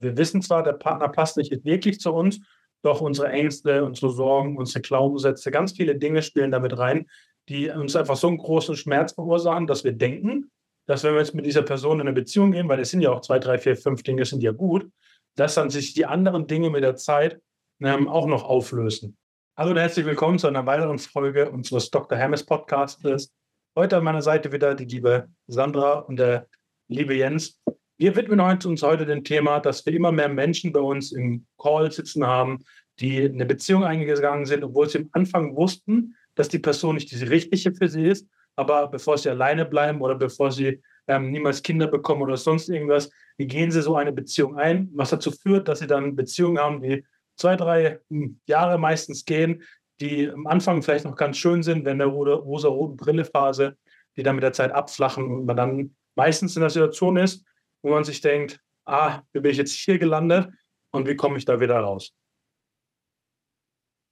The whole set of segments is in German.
Wir wissen zwar, der Partner passt nicht wirklich zu uns, doch unsere Ängste, unsere Sorgen, unsere Glaubenssätze, ganz viele Dinge spielen damit rein, die uns einfach so einen großen Schmerz verursachen, dass wir denken, dass wenn wir jetzt mit dieser Person in eine Beziehung gehen, weil es sind ja auch zwei, drei, vier, fünf Dinge, sind ja gut, dass dann sich die anderen Dinge mit der Zeit ähm, auch noch auflösen. Hallo und herzlich willkommen zu einer weiteren Folge unseres Dr. Hermes Podcasts. Heute an meiner Seite wieder die liebe Sandra und der liebe Jens. Wir widmen uns heute dem Thema, dass wir immer mehr Menschen bei uns im Call sitzen haben, die eine Beziehung eingegangen sind, obwohl sie am Anfang wussten, dass die Person nicht die richtige für sie ist. Aber bevor sie alleine bleiben oder bevor sie ähm, niemals Kinder bekommen oder sonst irgendwas, wie gehen sie so eine Beziehung ein, was dazu führt, dass sie dann Beziehungen haben, die zwei, drei hm, Jahre meistens gehen, die am Anfang vielleicht noch ganz schön sind, wenn der rosa-roten Brille-Phase, die dann mit der Zeit abflachen und man dann meistens in der Situation ist, wo man sich denkt, ah, wie bin ich jetzt hier gelandet und wie komme ich da wieder raus?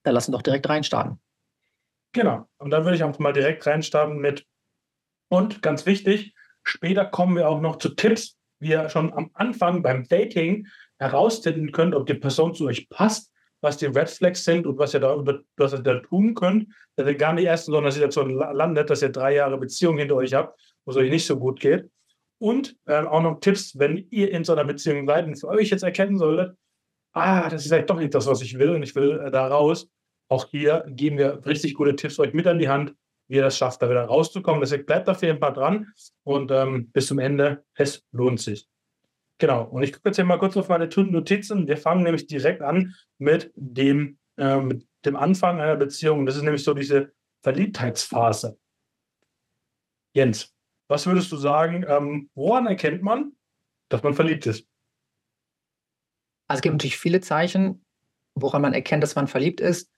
Dann lassen doch direkt reinstarten. Genau. Und dann würde ich auch mal direkt reinstarten mit, und ganz wichtig, später kommen wir auch noch zu Tipps, wie ihr schon am Anfang beim Dating herausfinden könnt, ob die Person zu euch passt, was die Red Flags sind und was ihr da, was ihr da tun könnt, dass ihr gar nicht erst in so einer Situation landet, dass ihr drei Jahre Beziehung hinter euch habt, wo es euch nicht so gut geht. Und äh, auch noch Tipps, wenn ihr in so einer Beziehung seid und für euch jetzt erkennen solltet, ah, das ist vielleicht doch nicht das, was ich will und ich will äh, da raus. Auch hier geben wir richtig gute Tipps euch mit an die Hand, wie ihr das schafft, da wieder rauszukommen. Deswegen bleibt dafür ein paar dran und ähm, bis zum Ende. Es lohnt sich. Genau. Und ich gucke jetzt hier mal kurz auf meine Notizen. Wir fangen nämlich direkt an mit dem, äh, mit dem Anfang einer Beziehung. Das ist nämlich so diese Verliebtheitsphase. Jens, was würdest du sagen, ähm, woran erkennt man, dass man verliebt ist? Also es gibt natürlich viele Zeichen, woran man erkennt, dass man verliebt ist.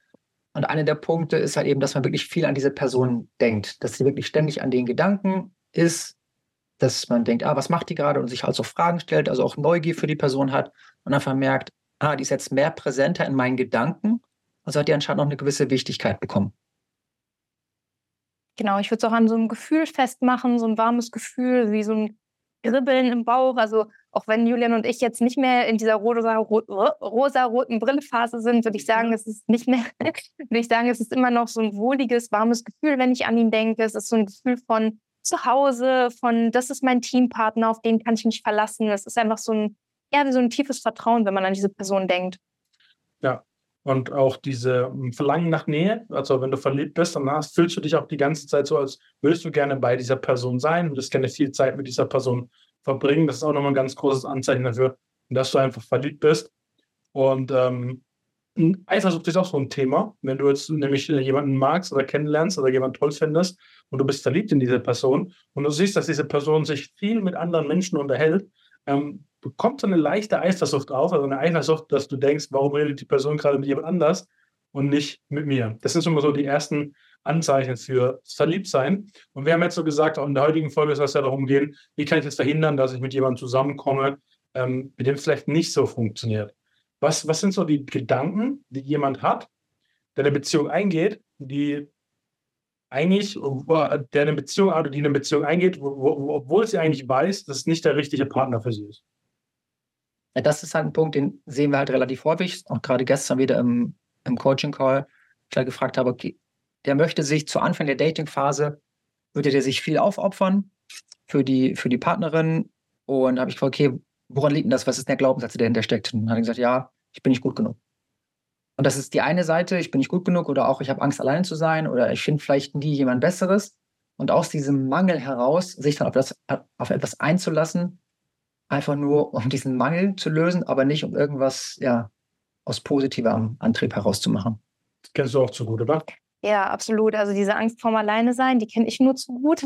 Und einer der Punkte ist halt eben, dass man wirklich viel an diese Person denkt, dass sie wirklich ständig an den Gedanken ist, dass man denkt, ah, was macht die gerade und sich also Fragen stellt, also auch Neugier für die Person hat und einfach merkt, ah, die ist jetzt mehr präsenter in meinen Gedanken, also hat die anscheinend noch eine gewisse Wichtigkeit bekommen. Genau, ich würde es auch an so einem Gefühl festmachen, so ein warmes Gefühl, wie so ein Kribbeln im Bauch. Also auch wenn Julian und ich jetzt nicht mehr in dieser rosa-roten Brillephase sind, würde ich sagen, es ist nicht mehr, würde ich sagen, es ist immer noch so ein wohliges, warmes Gefühl, wenn ich an ihn denke. Es ist so ein Gefühl von zu Hause, von das ist mein Teampartner, auf den kann ich mich verlassen. Es ist einfach so ein, wie so ein tiefes Vertrauen, wenn man an diese Person denkt. Ja, und auch diese hm, Verlangen nach Nähe, also wenn du verliebt bist, dann hast, fühlst du dich auch die ganze Zeit so, als würdest du gerne bei dieser Person sein, würdest gerne viel Zeit mit dieser Person verbringen. Das ist auch nochmal ein ganz großes Anzeichen dafür, dass du einfach verliebt bist. Und ähm, Eifersucht ist auch so ein Thema. Wenn du jetzt nämlich jemanden magst oder kennenlernst oder jemanden toll findest und du bist verliebt in diese Person und du siehst, dass diese Person sich viel mit anderen Menschen unterhält, ähm, bekommt so eine leichte Eifersucht auf, also eine Eifersucht, dass du denkst, warum redet die Person gerade mit jemand anders und nicht mit mir. Das sind schon mal so die ersten Anzeichen für Verliebtsein. Und wir haben jetzt so gesagt, auch in der heutigen Folge soll es ja darum gehen, wie kann ich jetzt verhindern, dass ich mit jemandem zusammenkomme, ähm, mit dem es vielleicht nicht so funktioniert. Was, was sind so die Gedanken, die jemand hat, der eine Beziehung eingeht, die eigentlich, der eine Beziehung hat, die eine Beziehung eingeht, wo, wo, obwohl sie eigentlich weiß, dass es nicht der richtige Partner für sie ist? Das ist halt ein Punkt, den sehen wir halt relativ häufig. Auch gerade gestern wieder im, im Coaching-Call, ich halt gefragt habe, okay, der möchte sich zu Anfang der Dating-Phase, würde der sich viel aufopfern für die, für die Partnerin. Und da habe ich gefragt, okay, woran liegt denn das? Was ist der Glaubenssatz, der dahinter steckt? Und hat er gesagt, ja, ich bin nicht gut genug. Und das ist die eine Seite, ich bin nicht gut genug oder auch ich habe Angst, allein zu sein oder ich finde vielleicht nie jemand Besseres. Und aus diesem Mangel heraus, sich dann auf, das, auf etwas einzulassen, einfach nur um diesen Mangel zu lösen, aber nicht um irgendwas ja, aus positivem Antrieb herauszumachen. Das kennst du auch zu gut, oder? Ja, absolut. Also diese Angst vorm Alleine sein, die kenne ich nur zu gut.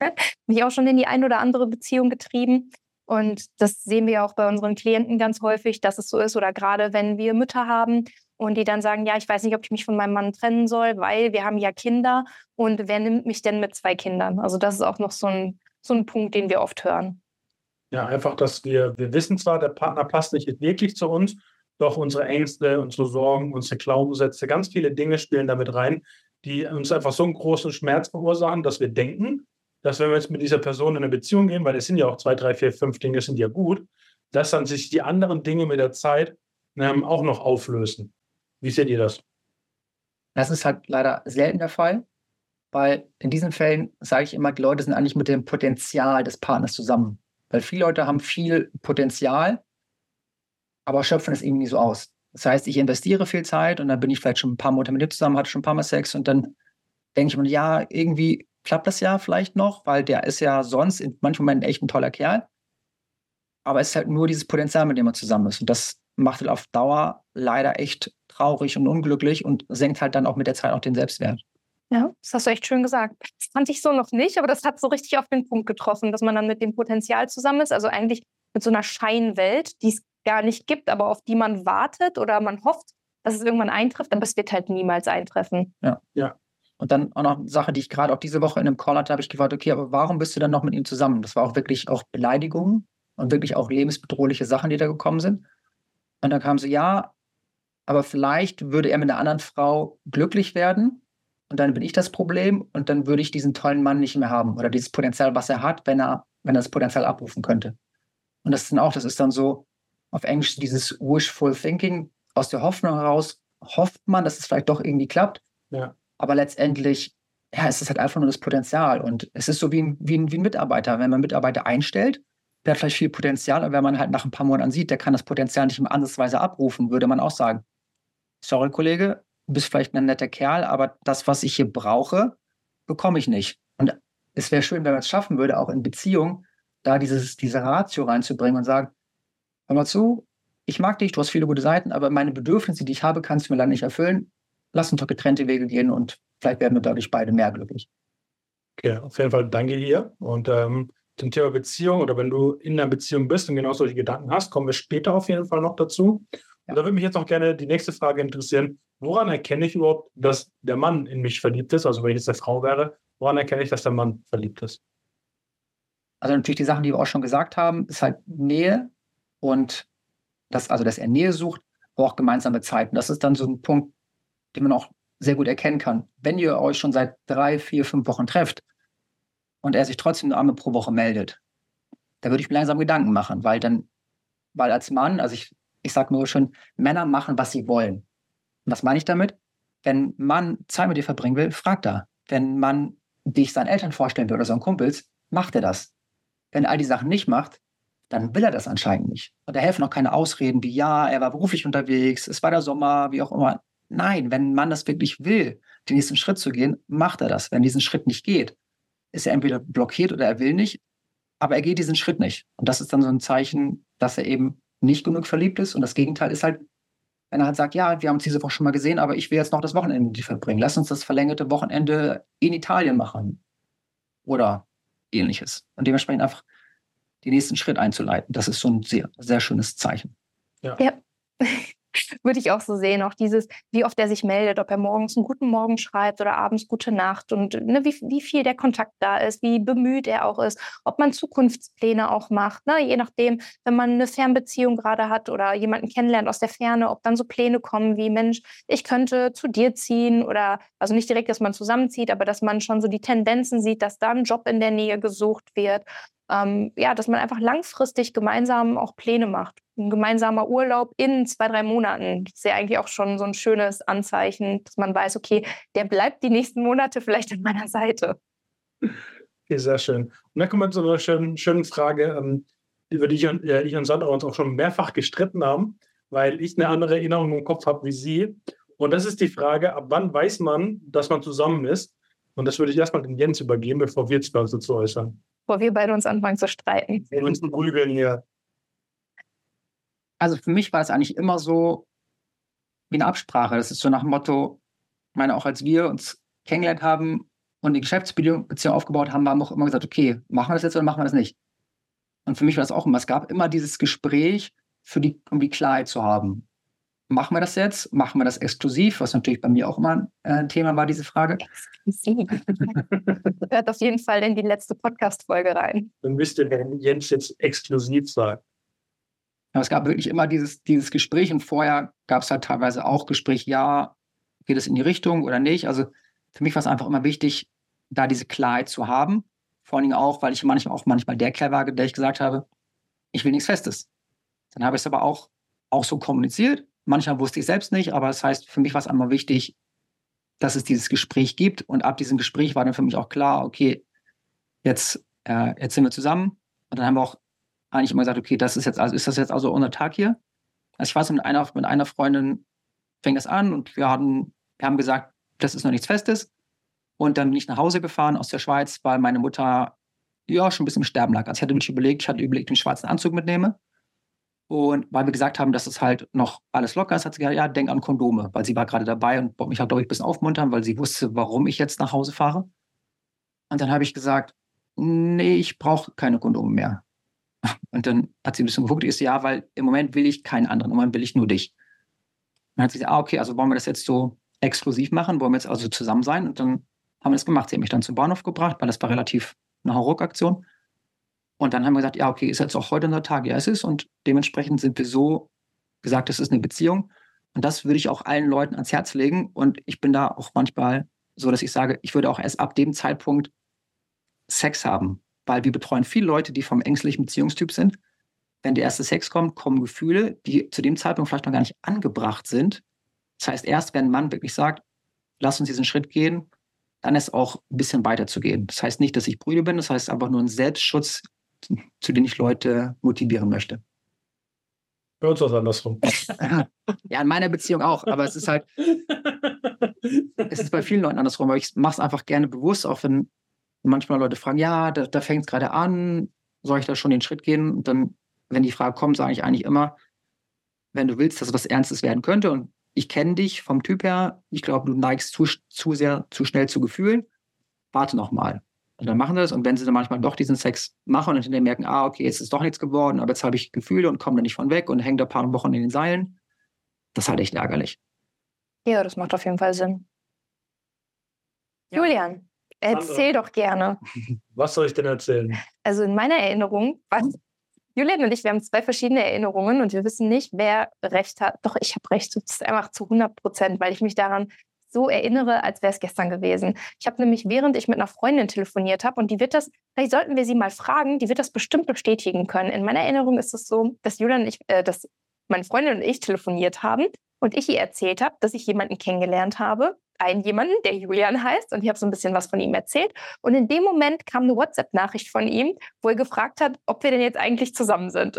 Mich auch schon in die ein oder andere Beziehung getrieben. Und das sehen wir auch bei unseren Klienten ganz häufig, dass es so ist. Oder gerade wenn wir Mütter haben und die dann sagen, ja, ich weiß nicht, ob ich mich von meinem Mann trennen soll, weil wir haben ja Kinder und wer nimmt mich denn mit zwei Kindern? Also das ist auch noch so ein, so ein Punkt, den wir oft hören. Ja, einfach, dass wir, wir wissen zwar, der Partner passt nicht wirklich zu uns, doch unsere Ängste, unsere Sorgen, unsere Glaubenssätze, ganz viele Dinge spielen damit rein, die uns einfach so einen großen Schmerz verursachen, dass wir denken, dass wenn wir jetzt mit dieser Person in eine Beziehung gehen, weil es sind ja auch zwei, drei, vier, fünf Dinge sind ja gut, dass dann sich die anderen Dinge mit der Zeit ähm, auch noch auflösen. Wie seht ihr das? Das ist halt leider selten der Fall, weil in diesen Fällen sage ich immer, die Leute sind eigentlich mit dem Potenzial des Partners zusammen. Weil viele Leute haben viel Potenzial, aber schöpfen es irgendwie so aus. Das heißt, ich investiere viel Zeit und dann bin ich vielleicht schon ein paar Monate mit dir zusammen, hatte schon ein paar Mal Sex und dann denke ich mir, ja, irgendwie klappt das ja vielleicht noch, weil der ist ja sonst in manchen Momenten echt ein toller Kerl. Aber es ist halt nur dieses Potenzial, mit dem man zusammen ist. Und das macht halt auf Dauer leider echt traurig und unglücklich und senkt halt dann auch mit der Zeit auch den Selbstwert. Ja, das hast du echt schön gesagt. Das fand ich so noch nicht, aber das hat so richtig auf den Punkt getroffen, dass man dann mit dem Potenzial zusammen ist. Also eigentlich mit so einer Scheinwelt, die es gar nicht gibt, aber auf die man wartet oder man hofft, dass es irgendwann eintrifft, aber es wird halt niemals eintreffen. Ja. ja. Und dann auch noch eine Sache, die ich gerade auch diese Woche in einem Call hatte, habe ich gefragt, okay, aber warum bist du dann noch mit ihm zusammen? Das war auch wirklich auch Beleidigungen und wirklich auch lebensbedrohliche Sachen, die da gekommen sind. Und dann kam sie, ja, aber vielleicht würde er mit einer anderen Frau glücklich werden und dann bin ich das Problem und dann würde ich diesen tollen Mann nicht mehr haben oder dieses Potenzial, was er hat, wenn er, wenn er das Potenzial abrufen könnte. Und das ist dann auch, das ist dann so auf Englisch dieses wishful thinking. Aus der Hoffnung heraus hofft man, dass es vielleicht doch irgendwie klappt. Ja. Aber letztendlich, ja, es ist halt einfach nur das Potenzial. Und es ist so wie ein, wie ein, wie ein Mitarbeiter. Wenn man einen Mitarbeiter einstellt, der hat vielleicht viel Potenzial, aber wenn man halt nach ein paar Monaten sieht, der kann das Potenzial nicht mehr ansatzweise abrufen, würde man auch sagen, sorry, Kollege, du bist vielleicht ein netter Kerl, aber das, was ich hier brauche, bekomme ich nicht. Und es wäre schön, wenn man es schaffen würde, auch in Beziehung, da dieses, diese Ratio reinzubringen und sagen, hör mal zu, ich mag dich, du hast viele gute Seiten, aber meine Bedürfnisse, die ich habe, kannst du mir leider nicht erfüllen. Lass uns doch getrennte Wege gehen und vielleicht werden wir dadurch beide mehr glücklich. Okay, auf jeden Fall danke dir. Und ähm, zum Thema Beziehung oder wenn du in einer Beziehung bist und genau solche Gedanken hast, kommen wir später auf jeden Fall noch dazu. Ja. Da würde mich jetzt noch gerne die nächste Frage interessieren. Woran erkenne ich überhaupt, dass der Mann in mich verliebt ist? Also wenn ich jetzt eine Frau wäre, woran erkenne ich, dass der Mann verliebt ist? Also natürlich die Sachen, die wir auch schon gesagt haben, ist halt Nähe und das, also dass er Nähe sucht, aber auch gemeinsame Zeiten. Das ist dann so ein Punkt, den man auch sehr gut erkennen kann. Wenn ihr euch schon seit drei, vier, fünf Wochen trefft und er sich trotzdem eine Arme pro Woche meldet, da würde ich mir langsam Gedanken machen, weil dann, weil als Mann, also ich, ich sage nur schon, Männer machen, was sie wollen. Was meine ich damit? Wenn man Zeit mit dir verbringen will, fragt er. Wenn man dich seinen Eltern vorstellen will oder seinen Kumpels, macht er das. Wenn er all die Sachen nicht macht, dann will er das anscheinend nicht. Und da helfen auch keine Ausreden wie, ja, er war beruflich unterwegs, es war der Sommer, wie auch immer. Nein, wenn ein Mann das wirklich will, den nächsten Schritt zu gehen, macht er das. Wenn diesen Schritt nicht geht, ist er entweder blockiert oder er will nicht, aber er geht diesen Schritt nicht. Und das ist dann so ein Zeichen, dass er eben nicht genug verliebt ist. Und das Gegenteil ist halt, wenn er halt sagt, ja, wir haben uns diese Woche schon mal gesehen, aber ich will jetzt noch das Wochenende mit dir verbringen. Lass uns das verlängerte Wochenende in Italien machen. Oder ähnliches. Und dementsprechend einfach den nächsten Schritt einzuleiten. Das ist so ein sehr, sehr schönes Zeichen. Ja. ja. Würde ich auch so sehen, auch dieses, wie oft er sich meldet, ob er morgens einen guten Morgen schreibt oder abends gute Nacht und ne, wie, wie viel der Kontakt da ist, wie bemüht er auch ist, ob man Zukunftspläne auch macht, ne? je nachdem, wenn man eine Fernbeziehung gerade hat oder jemanden kennenlernt aus der Ferne, ob dann so Pläne kommen wie, Mensch, ich könnte zu dir ziehen oder, also nicht direkt, dass man zusammenzieht, aber dass man schon so die Tendenzen sieht, dass da ein Job in der Nähe gesucht wird ähm, ja, dass man einfach langfristig gemeinsam auch Pläne macht. Ein gemeinsamer Urlaub in zwei, drei Monaten. Das ist ja eigentlich auch schon so ein schönes Anzeichen, dass man weiß, okay, der bleibt die nächsten Monate vielleicht an meiner Seite. Okay, sehr schön. Und dann kommen wir zu einer schönen, schönen Frage, ähm, über die ich und, äh, ich und Sandra uns auch schon mehrfach gestritten haben, weil ich eine andere Erinnerung im Kopf habe wie Sie. Und das ist die Frage, ab wann weiß man, dass man zusammen ist? Und das würde ich erstmal den Jens übergeben, bevor wir jetzt dazu äußern bevor wir beide uns anfangen zu streiten. Wir uns prügeln hier. Also für mich war es eigentlich immer so wie eine Absprache. Das ist so nach dem Motto, ich meine, auch als wir uns kennengelernt haben und die Geschäftsbeziehung aufgebaut haben, haben wir auch immer gesagt, okay, machen wir das jetzt oder machen wir das nicht? Und für mich war das auch immer, es gab immer dieses Gespräch, für die, um die Klarheit zu haben machen wir das jetzt? Machen wir das exklusiv? Was natürlich bei mir auch immer ein äh, Thema war, diese Frage. Exklusiv. Hört auf jeden Fall in die letzte Podcast-Folge rein. Dann müsste der Jens jetzt exklusiv sagen. Aber es gab wirklich immer dieses, dieses Gespräch und vorher gab es halt teilweise auch Gespräch, ja, geht es in die Richtung oder nicht? Also für mich war es einfach immer wichtig, da diese Klarheit zu haben. Vor allen Dingen auch, weil ich manchmal auch manchmal der Kerl war, der ich gesagt habe, ich will nichts Festes. Dann habe ich es aber auch, auch so kommuniziert. Manchmal wusste ich selbst nicht, aber das heißt, für mich war es einmal wichtig, dass es dieses Gespräch gibt. Und ab diesem Gespräch war dann für mich auch klar, okay, jetzt, äh, jetzt sind wir zusammen. Und dann haben wir auch eigentlich immer gesagt, okay, das ist jetzt, also ist das jetzt also unser Tag hier? Also ich weiß, mit einer, mit einer Freundin fängt das an und wir haben, wir haben gesagt, das ist noch nichts Festes. Und dann bin ich nach Hause gefahren aus der Schweiz, weil meine Mutter ja schon ein bisschen im Sterben lag. Also ich hatte mich überlegt, ich hatte überlegt, den schwarzen Anzug mitnehme. Und weil wir gesagt haben, dass es halt noch alles locker ist, hat sie gesagt, ja, denk an Kondome, weil sie war gerade dabei und wollte mich halt, glaube ich, ein bisschen aufmuntern, weil sie wusste, warum ich jetzt nach Hause fahre. Und dann habe ich gesagt, nee, ich brauche keine Kondome mehr. Und dann hat sie ein bisschen geguckt, ist ja, weil im Moment will ich keinen anderen, im Moment will ich nur dich. Dann hat sie gesagt, ah, okay, also wollen wir das jetzt so exklusiv machen, wollen wir jetzt also zusammen sein? Und dann haben wir das gemacht. Sie hat mich dann zum Bahnhof gebracht, weil das war relativ eine Hauruck-Aktion. Und dann haben wir gesagt, ja, okay, ist jetzt auch heute unser Tag? Ja, es ist. Und dementsprechend sind wir so gesagt, es ist eine Beziehung. Und das würde ich auch allen Leuten ans Herz legen. Und ich bin da auch manchmal so, dass ich sage, ich würde auch erst ab dem Zeitpunkt Sex haben. Weil wir betreuen viele Leute, die vom ängstlichen Beziehungstyp sind. Wenn der erste Sex kommt, kommen Gefühle, die zu dem Zeitpunkt vielleicht noch gar nicht angebracht sind. Das heißt, erst wenn ein Mann wirklich sagt, lass uns diesen Schritt gehen, dann ist auch ein bisschen weiterzugehen. Das heißt nicht, dass ich Brüder bin, das heißt einfach nur ein Selbstschutz, zu dem ich Leute motivieren möchte. Bei uns ist andersrum. ja, in meiner Beziehung auch, aber es ist halt, es ist bei vielen Leuten andersrum, aber ich mache es einfach gerne bewusst, auch wenn manchmal Leute fragen, ja, da, da fängt es gerade an, soll ich da schon den Schritt gehen? Und dann, wenn die Frage kommt, sage ich eigentlich immer, wenn du willst, dass was Ernstes werden könnte und ich kenne dich vom Typ her, ich glaube, du neigst zu, zu sehr, zu schnell zu Gefühlen, warte noch mal. Und dann machen sie das und wenn sie dann manchmal doch diesen Sex machen und hinterher merken, ah, okay, jetzt ist doch nichts geworden, aber jetzt habe ich Gefühle und komme da nicht von weg und hänge da ein paar Wochen in den Seilen, das ist halt echt ärgerlich. Ja, das macht auf jeden Fall Sinn. Ja. Julian, erzähl doch gerne. Was soll ich denn erzählen? Also in meiner Erinnerung, was, Julian und ich, wir haben zwei verschiedene Erinnerungen und wir wissen nicht, wer recht hat. Doch, ich habe recht. Das ist einfach zu 100 Prozent, weil ich mich daran so erinnere, als wäre es gestern gewesen. Ich habe nämlich, während ich mit einer Freundin telefoniert habe, und die wird das, vielleicht sollten wir sie mal fragen, die wird das bestimmt bestätigen können. In meiner Erinnerung ist es so, dass Julian und ich, äh, dass meine Freundin und ich telefoniert haben und ich ihr erzählt habe, dass ich jemanden kennengelernt habe, einen jemanden, der Julian heißt, und ich habe so ein bisschen was von ihm erzählt. Und in dem Moment kam eine WhatsApp-Nachricht von ihm, wo er gefragt hat, ob wir denn jetzt eigentlich zusammen sind.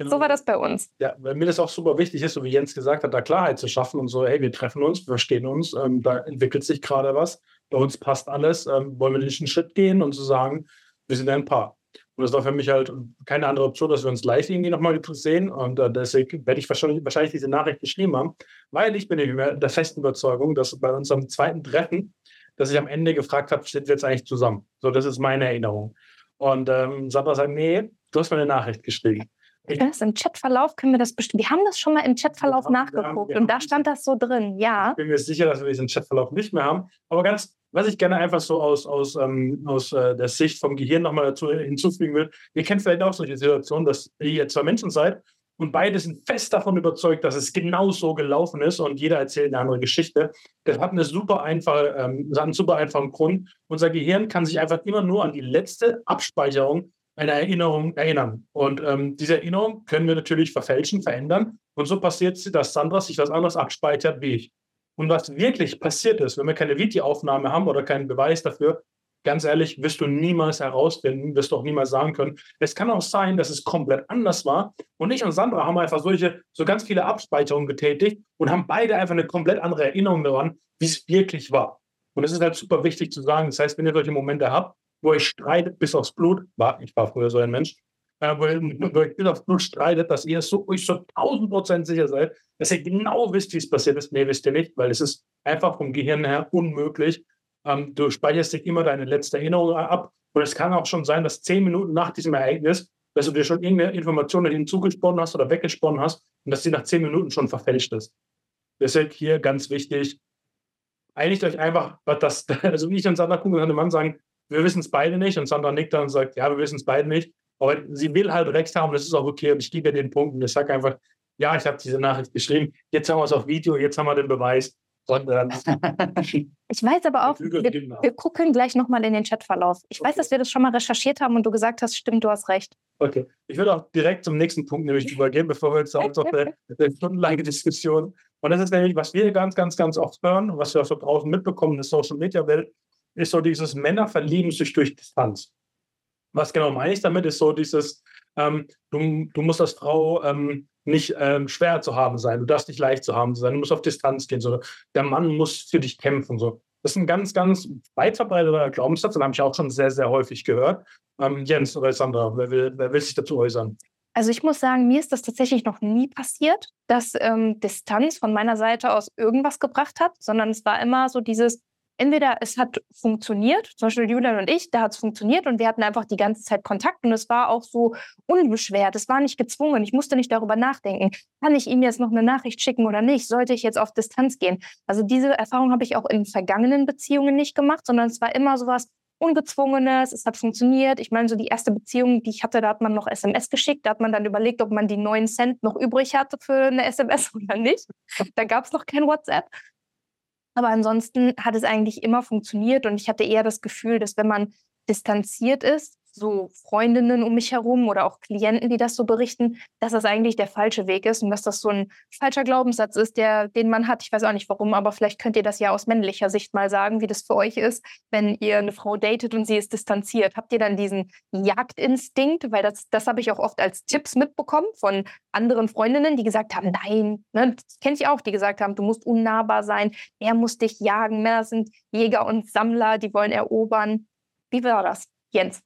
Genau. So war das bei uns. Ja, weil mir das auch super wichtig ist, so wie Jens gesagt hat, da Klarheit zu schaffen und so, hey, wir treffen uns, wir verstehen uns, ähm, da entwickelt sich gerade was, bei uns passt alles, ähm, wollen wir nicht einen Schritt gehen und zu sagen, wir sind ein Paar. Und das war für mich halt keine andere Option, dass wir uns live irgendwie nochmal sehen. Und äh, deswegen werde ich wahrscheinlich, wahrscheinlich diese Nachricht geschrieben haben, weil ich bin der festen Überzeugung, dass bei unserem zweiten Treffen, dass ich am Ende gefragt habe, sind wir jetzt eigentlich zusammen? So, das ist meine Erinnerung. Und ähm, Sandra sagt, nee, du hast mir eine Nachricht geschrieben. Ich das im Chatverlauf können wir das bestimmt. Wir haben das schon mal im Chatverlauf ja, nachgeguckt und da stand das so drin, ja. Ich bin mir sicher, dass wir diesen Chatverlauf nicht mehr haben. Aber ganz was ich gerne einfach so aus, aus, ähm, aus äh, der Sicht vom Gehirn nochmal dazu hinzufügen will, ihr kennt vielleicht auch solche Situationen, dass ihr zwei Menschen seid und beide sind fest davon überzeugt, dass es genau so gelaufen ist und jeder erzählt eine andere Geschichte. Das hat eine super einfache, ähm, einen super einfachen Grund. Unser Gehirn kann sich einfach immer nur an die letzte Abspeicherung einer Erinnerung erinnern. Und ähm, diese Erinnerung können wir natürlich verfälschen, verändern. Und so passiert es, dass Sandra sich was anderes abspeichert wie ich. Und was wirklich passiert ist, wenn wir keine Videoaufnahme haben oder keinen Beweis dafür, ganz ehrlich, wirst du niemals herausfinden, wirst du auch niemals sagen können. Es kann auch sein, dass es komplett anders war. Und ich und Sandra haben einfach solche, so ganz viele Abspeicherungen getätigt und haben beide einfach eine komplett andere Erinnerung daran, wie es wirklich war. Und es ist halt super wichtig zu sagen. Das heißt, wenn ihr solche Momente habt, wo ihr streitet bis aufs Blut, war, ich war früher so ein Mensch, äh, wo ihr bis aufs Blut streitet, dass ihr so, euch so 1000 Prozent sicher seid, dass ihr genau wisst, wie es passiert ist. Nee, wisst ihr nicht, weil es ist einfach vom Gehirn her unmöglich. Ähm, du speicherst dich immer deine letzte Erinnerung ab. Und es kann auch schon sein, dass zehn Minuten nach diesem Ereignis, dass du dir schon irgendeine Information hinzugesponnen hast oder weggesponnen hast und dass sie nach zehn Minuten schon verfälscht ist. Deshalb hier ganz wichtig, einigt euch einfach, dass, also ich und Sandra gucken und Mann sagen, wir wissen es beide nicht und Sandra nickt dann und sagt, ja, wir wissen es beide nicht. Aber sie will halt recht haben, das ist auch okay und ich gebe ihr den Punkt und ich sage einfach, ja, ich habe diese Nachricht geschrieben, jetzt haben wir es auf Video, jetzt haben wir den Beweis. Ich weiß aber auch, wir, wir gucken gleich nochmal in den Chatverlauf. Ich okay. weiß, dass wir das schon mal recherchiert haben und du gesagt hast, stimmt, du hast recht. Okay, ich würde auch direkt zum nächsten Punkt nämlich übergehen, bevor wir jetzt auf eine, eine stundenlange Diskussion. Und das ist nämlich, was wir ganz, ganz, ganz oft hören und was wir auch so draußen mitbekommen in der Social-Media-Welt, ist so dieses Männer verlieben sich durch Distanz. Was genau meine ich damit, ist so dieses, ähm, du, du musst als Frau ähm, nicht ähm, schwer zu haben sein, du darfst nicht leicht zu haben sein, du musst auf Distanz gehen, so. der Mann muss für dich kämpfen. So. Das ist ein ganz, ganz weit verbreiteter Glaubenssatz, den habe ich auch schon sehr, sehr häufig gehört. Ähm, Jens oder Sandra, wer will, wer will sich dazu äußern? Also ich muss sagen, mir ist das tatsächlich noch nie passiert, dass ähm, Distanz von meiner Seite aus irgendwas gebracht hat, sondern es war immer so dieses, entweder es hat funktioniert, zum Beispiel Julian und ich, da hat es funktioniert und wir hatten einfach die ganze Zeit Kontakt und es war auch so unbeschwert, es war nicht gezwungen, ich musste nicht darüber nachdenken, kann ich ihm jetzt noch eine Nachricht schicken oder nicht, sollte ich jetzt auf Distanz gehen. Also diese Erfahrung habe ich auch in vergangenen Beziehungen nicht gemacht, sondern es war immer sowas, Ungezwungenes, es hat funktioniert. Ich meine, so die erste Beziehung, die ich hatte, da hat man noch SMS geschickt, da hat man dann überlegt, ob man die neun Cent noch übrig hatte für eine SMS oder nicht. Da gab es noch kein WhatsApp. Aber ansonsten hat es eigentlich immer funktioniert und ich hatte eher das Gefühl, dass wenn man distanziert ist, so Freundinnen um mich herum oder auch Klienten, die das so berichten, dass das eigentlich der falsche Weg ist und dass das so ein falscher Glaubenssatz ist, der, den man hat. Ich weiß auch nicht warum, aber vielleicht könnt ihr das ja aus männlicher Sicht mal sagen, wie das für euch ist, wenn ihr eine Frau datet und sie ist distanziert. Habt ihr dann diesen Jagdinstinkt? Weil das, das habe ich auch oft als Tipps mitbekommen von anderen Freundinnen, die gesagt haben, nein, ne, das kenne ich auch, die gesagt haben, du musst unnahbar sein, er muss dich jagen. Männer sind Jäger und Sammler, die wollen erobern. Wie war das, Jens?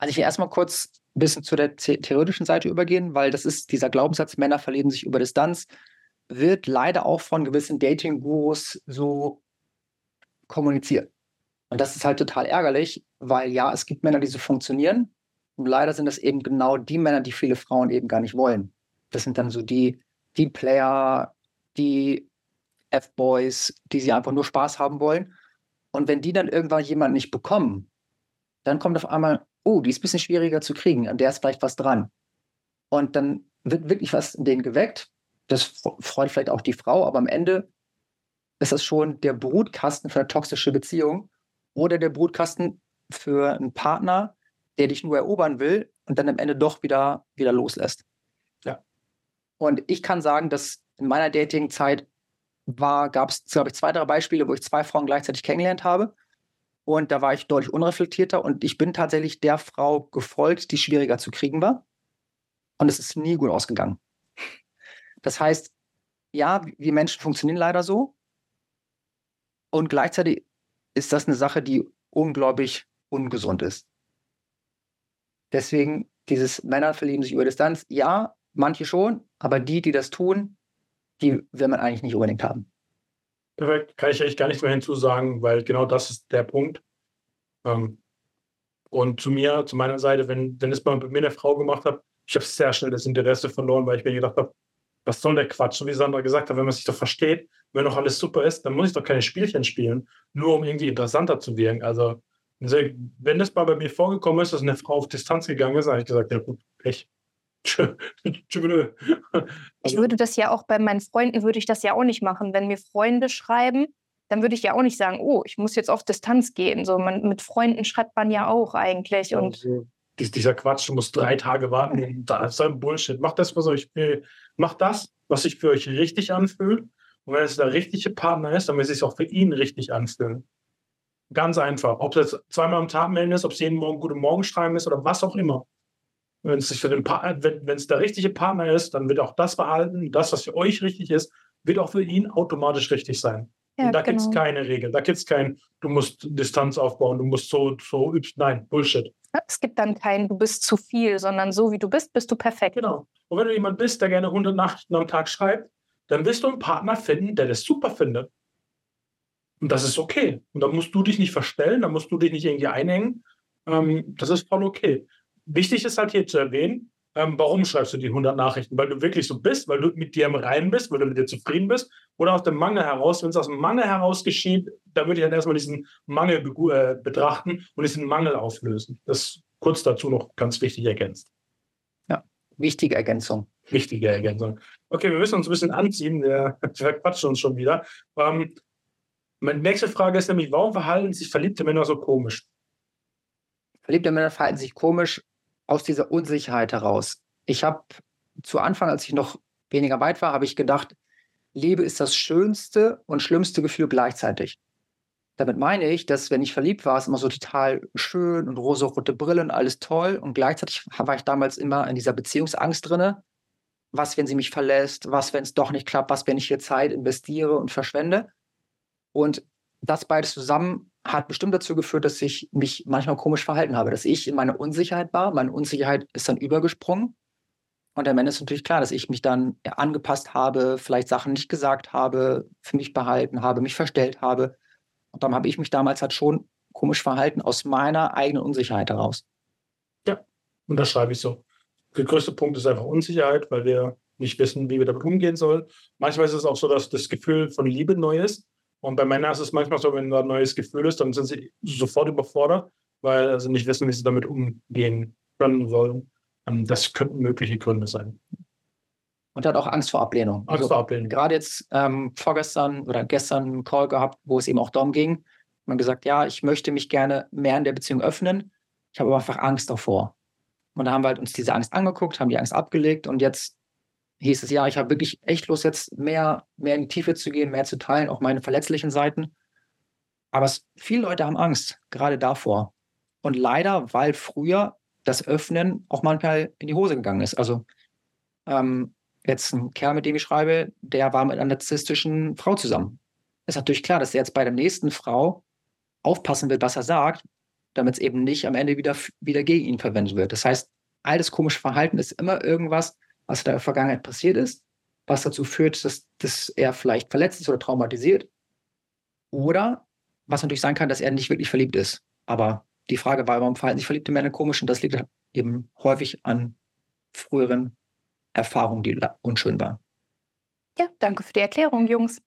Also ich will erstmal kurz ein bisschen zu der theoretischen Seite übergehen, weil das ist dieser Glaubenssatz, Männer verlieben sich über Distanz, wird leider auch von gewissen Dating-Gurus so kommuniziert. Und das ist halt total ärgerlich, weil ja, es gibt Männer, die so funktionieren. Und leider sind das eben genau die Männer, die viele Frauen eben gar nicht wollen. Das sind dann so die, die Player, die F-Boys, die sie einfach nur Spaß haben wollen. Und wenn die dann irgendwann jemanden nicht bekommen, dann kommt auf einmal oh, die ist ein bisschen schwieriger zu kriegen, an der ist vielleicht was dran. Und dann wird wirklich was in denen geweckt. Das freut vielleicht auch die Frau, aber am Ende ist das schon der Brutkasten für eine toxische Beziehung oder der Brutkasten für einen Partner, der dich nur erobern will und dann am Ende doch wieder, wieder loslässt. Ja. Und ich kann sagen, dass in meiner Dating-Zeit gab es, glaube ich, zwei, drei Beispiele, wo ich zwei Frauen gleichzeitig kennengelernt habe. Und da war ich deutlich unreflektierter und ich bin tatsächlich der Frau gefolgt, die schwieriger zu kriegen war. Und es ist nie gut ausgegangen. Das heißt, ja, wir Menschen funktionieren leider so. Und gleichzeitig ist das eine Sache, die unglaublich ungesund ist. Deswegen, dieses Männer verlieben sich über Distanz, ja, manche schon, aber die, die das tun, die will man eigentlich nicht unbedingt haben. Perfekt, kann ich echt gar nicht mehr hinzusagen, weil genau das ist der Punkt. Ähm, und zu mir, zu meiner Seite, wenn, wenn es bei mir eine Frau gemacht hat, ich habe sehr schnell das Interesse verloren, weil ich mir gedacht habe, was soll der Quatsch? So wie Sandra gesagt hat, wenn man sich doch versteht, wenn doch alles super ist, dann muss ich doch keine Spielchen spielen, nur um irgendwie interessanter zu wirken. Also, wenn das mal bei mir vorgekommen ist, dass eine Frau auf Distanz gegangen ist, habe ich gesagt, ja gut, Pech. Ich würde das ja auch bei meinen Freunden, würde ich das ja auch nicht machen. Wenn mir Freunde schreiben, dann würde ich ja auch nicht sagen, oh, ich muss jetzt auf Distanz gehen. So, man, mit Freunden schreibt man ja auch eigentlich. Und also, dieser Quatsch, du musst drei Tage warten, das ist ein Bullshit. Mach das, was euch will. Mach das, was sich für euch richtig anfühlt. Und wenn es der richtige Partner ist, dann wird es sich auch für ihn richtig anfühlen. Ganz einfach. Ob es zweimal am Tag melden ist, ob es jeden Morgen gute Morgen schreiben ist oder was auch immer. Wenn es sich für den pa wenn, wenn es der richtige Partner ist, dann wird auch das behalten, das, was für euch richtig ist, wird auch für ihn automatisch richtig sein. Ja, da genau. gibt es keine Regeln. Da gibt es kein, du musst Distanz aufbauen, du musst so, so übst. Nein, Bullshit. Es gibt dann kein, du bist zu viel, sondern so wie du bist, bist du perfekt. Genau. Und wenn du jemand bist, der gerne 100 Nachrichten am Tag schreibt, dann wirst du einen Partner finden, der das super findet. Und das ist okay. Und da musst du dich nicht verstellen, da musst du dich nicht irgendwie einhängen. Ähm, das ist voll okay wichtig ist halt hier zu erwähnen, ähm, warum schreibst du die 100 Nachrichten? Weil du wirklich so bist, weil du mit dir im Reinen bist, weil du mit dir zufrieden bist oder aus dem Mangel heraus. Wenn es aus dem Mangel heraus geschieht, dann würde ich dann erstmal diesen Mangel äh, betrachten und diesen Mangel auflösen. Das kurz dazu noch ganz wichtig ergänzt. Ja, wichtige Ergänzung. Wichtige Ergänzung. Okay, wir müssen uns ein bisschen anziehen. Wir verquatschen uns schon wieder. Ähm, meine nächste Frage ist nämlich, warum verhalten sich verliebte Männer so komisch? Verliebte Männer verhalten sich komisch aus dieser Unsicherheit heraus. Ich habe zu Anfang, als ich noch weniger weit war, habe ich gedacht, Liebe ist das schönste und schlimmste Gefühl gleichzeitig. Damit meine ich, dass wenn ich verliebt war, es immer so total schön und rosa-rote Brillen, alles toll. Und gleichzeitig war ich damals immer in dieser Beziehungsangst drinne. Was, wenn sie mich verlässt? Was, wenn es doch nicht klappt? Was, wenn ich hier Zeit investiere und verschwende? Und das beides zusammen hat bestimmt dazu geführt, dass ich mich manchmal komisch verhalten habe, dass ich in meiner Unsicherheit war. Meine Unsicherheit ist dann übergesprungen. Und am Ende ist natürlich klar, dass ich mich dann angepasst habe, vielleicht Sachen nicht gesagt habe, für mich behalten habe, mich verstellt habe. Und dann habe ich mich damals halt schon komisch verhalten aus meiner eigenen Unsicherheit heraus. Ja, und das schreibe ich so. Der größte Punkt ist einfach Unsicherheit, weil wir nicht wissen, wie wir damit umgehen sollen. Manchmal ist es auch so, dass das Gefühl von Liebe neu ist. Und bei Männern ist es manchmal so, wenn da ein neues Gefühl ist, dann sind sie sofort überfordert, weil sie nicht wissen, wie sie damit umgehen können sollen. Ähm, das könnten mögliche Gründe sein. Und er hat auch Angst vor Ablehnung. Angst also, vor Ablehnung. Gerade jetzt ähm, vorgestern oder gestern einen Call gehabt, wo es eben auch darum ging. Man gesagt, ja, ich möchte mich gerne mehr in der Beziehung öffnen. Ich habe aber einfach Angst davor. Und da haben wir halt uns diese Angst angeguckt, haben die Angst abgelegt und jetzt hieß es, ja, ich habe wirklich echt Lust, jetzt mehr, mehr in die Tiefe zu gehen, mehr zu teilen, auch meine verletzlichen Seiten. Aber es, viele Leute haben Angst, gerade davor. Und leider, weil früher das Öffnen auch manchmal in die Hose gegangen ist. Also ähm, jetzt ein Kerl, mit dem ich schreibe, der war mit einer narzisstischen Frau zusammen. Ist natürlich klar, dass er jetzt bei der nächsten Frau aufpassen wird, was er sagt, damit es eben nicht am Ende wieder, wieder gegen ihn verwendet wird. Das heißt, all das komische Verhalten ist immer irgendwas, was in der Vergangenheit passiert ist, was dazu führt, dass, dass er vielleicht verletzt ist oder traumatisiert. Oder was natürlich sein kann, dass er nicht wirklich verliebt ist. Aber die Frage war, warum verhalten sich verliebte Männer komisch? Und das liegt eben häufig an früheren Erfahrungen, die unschön waren. Ja, danke für die Erklärung, Jungs.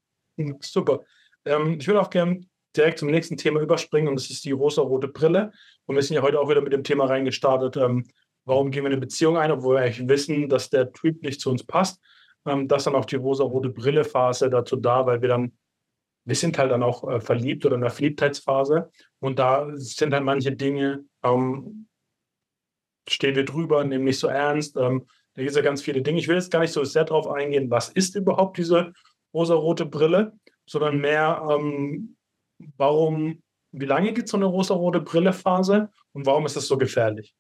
Super. Ähm, ich würde auch gerne direkt zum nächsten Thema überspringen und das ist die rosa-rote Brille. Und wir sind ja heute auch wieder mit dem Thema reingestartet, ähm, warum gehen wir in eine Beziehung ein, obwohl wir eigentlich wissen, dass der Typ nicht zu uns passt. Ähm, das dann auch die rosa-rote Brille-Phase dazu da, weil wir dann, wir sind halt dann auch äh, verliebt oder in der Verliebtheitsphase und da sind halt manche Dinge, ähm, stehen wir drüber, nehmen nicht so ernst. Ähm, da gibt es ja ganz viele Dinge. Ich will jetzt gar nicht so sehr darauf eingehen, was ist überhaupt diese rosa-rote Brille, sondern mehr, ähm, warum, wie lange gibt es so eine rosa-rote Brille-Phase und warum ist das so gefährlich?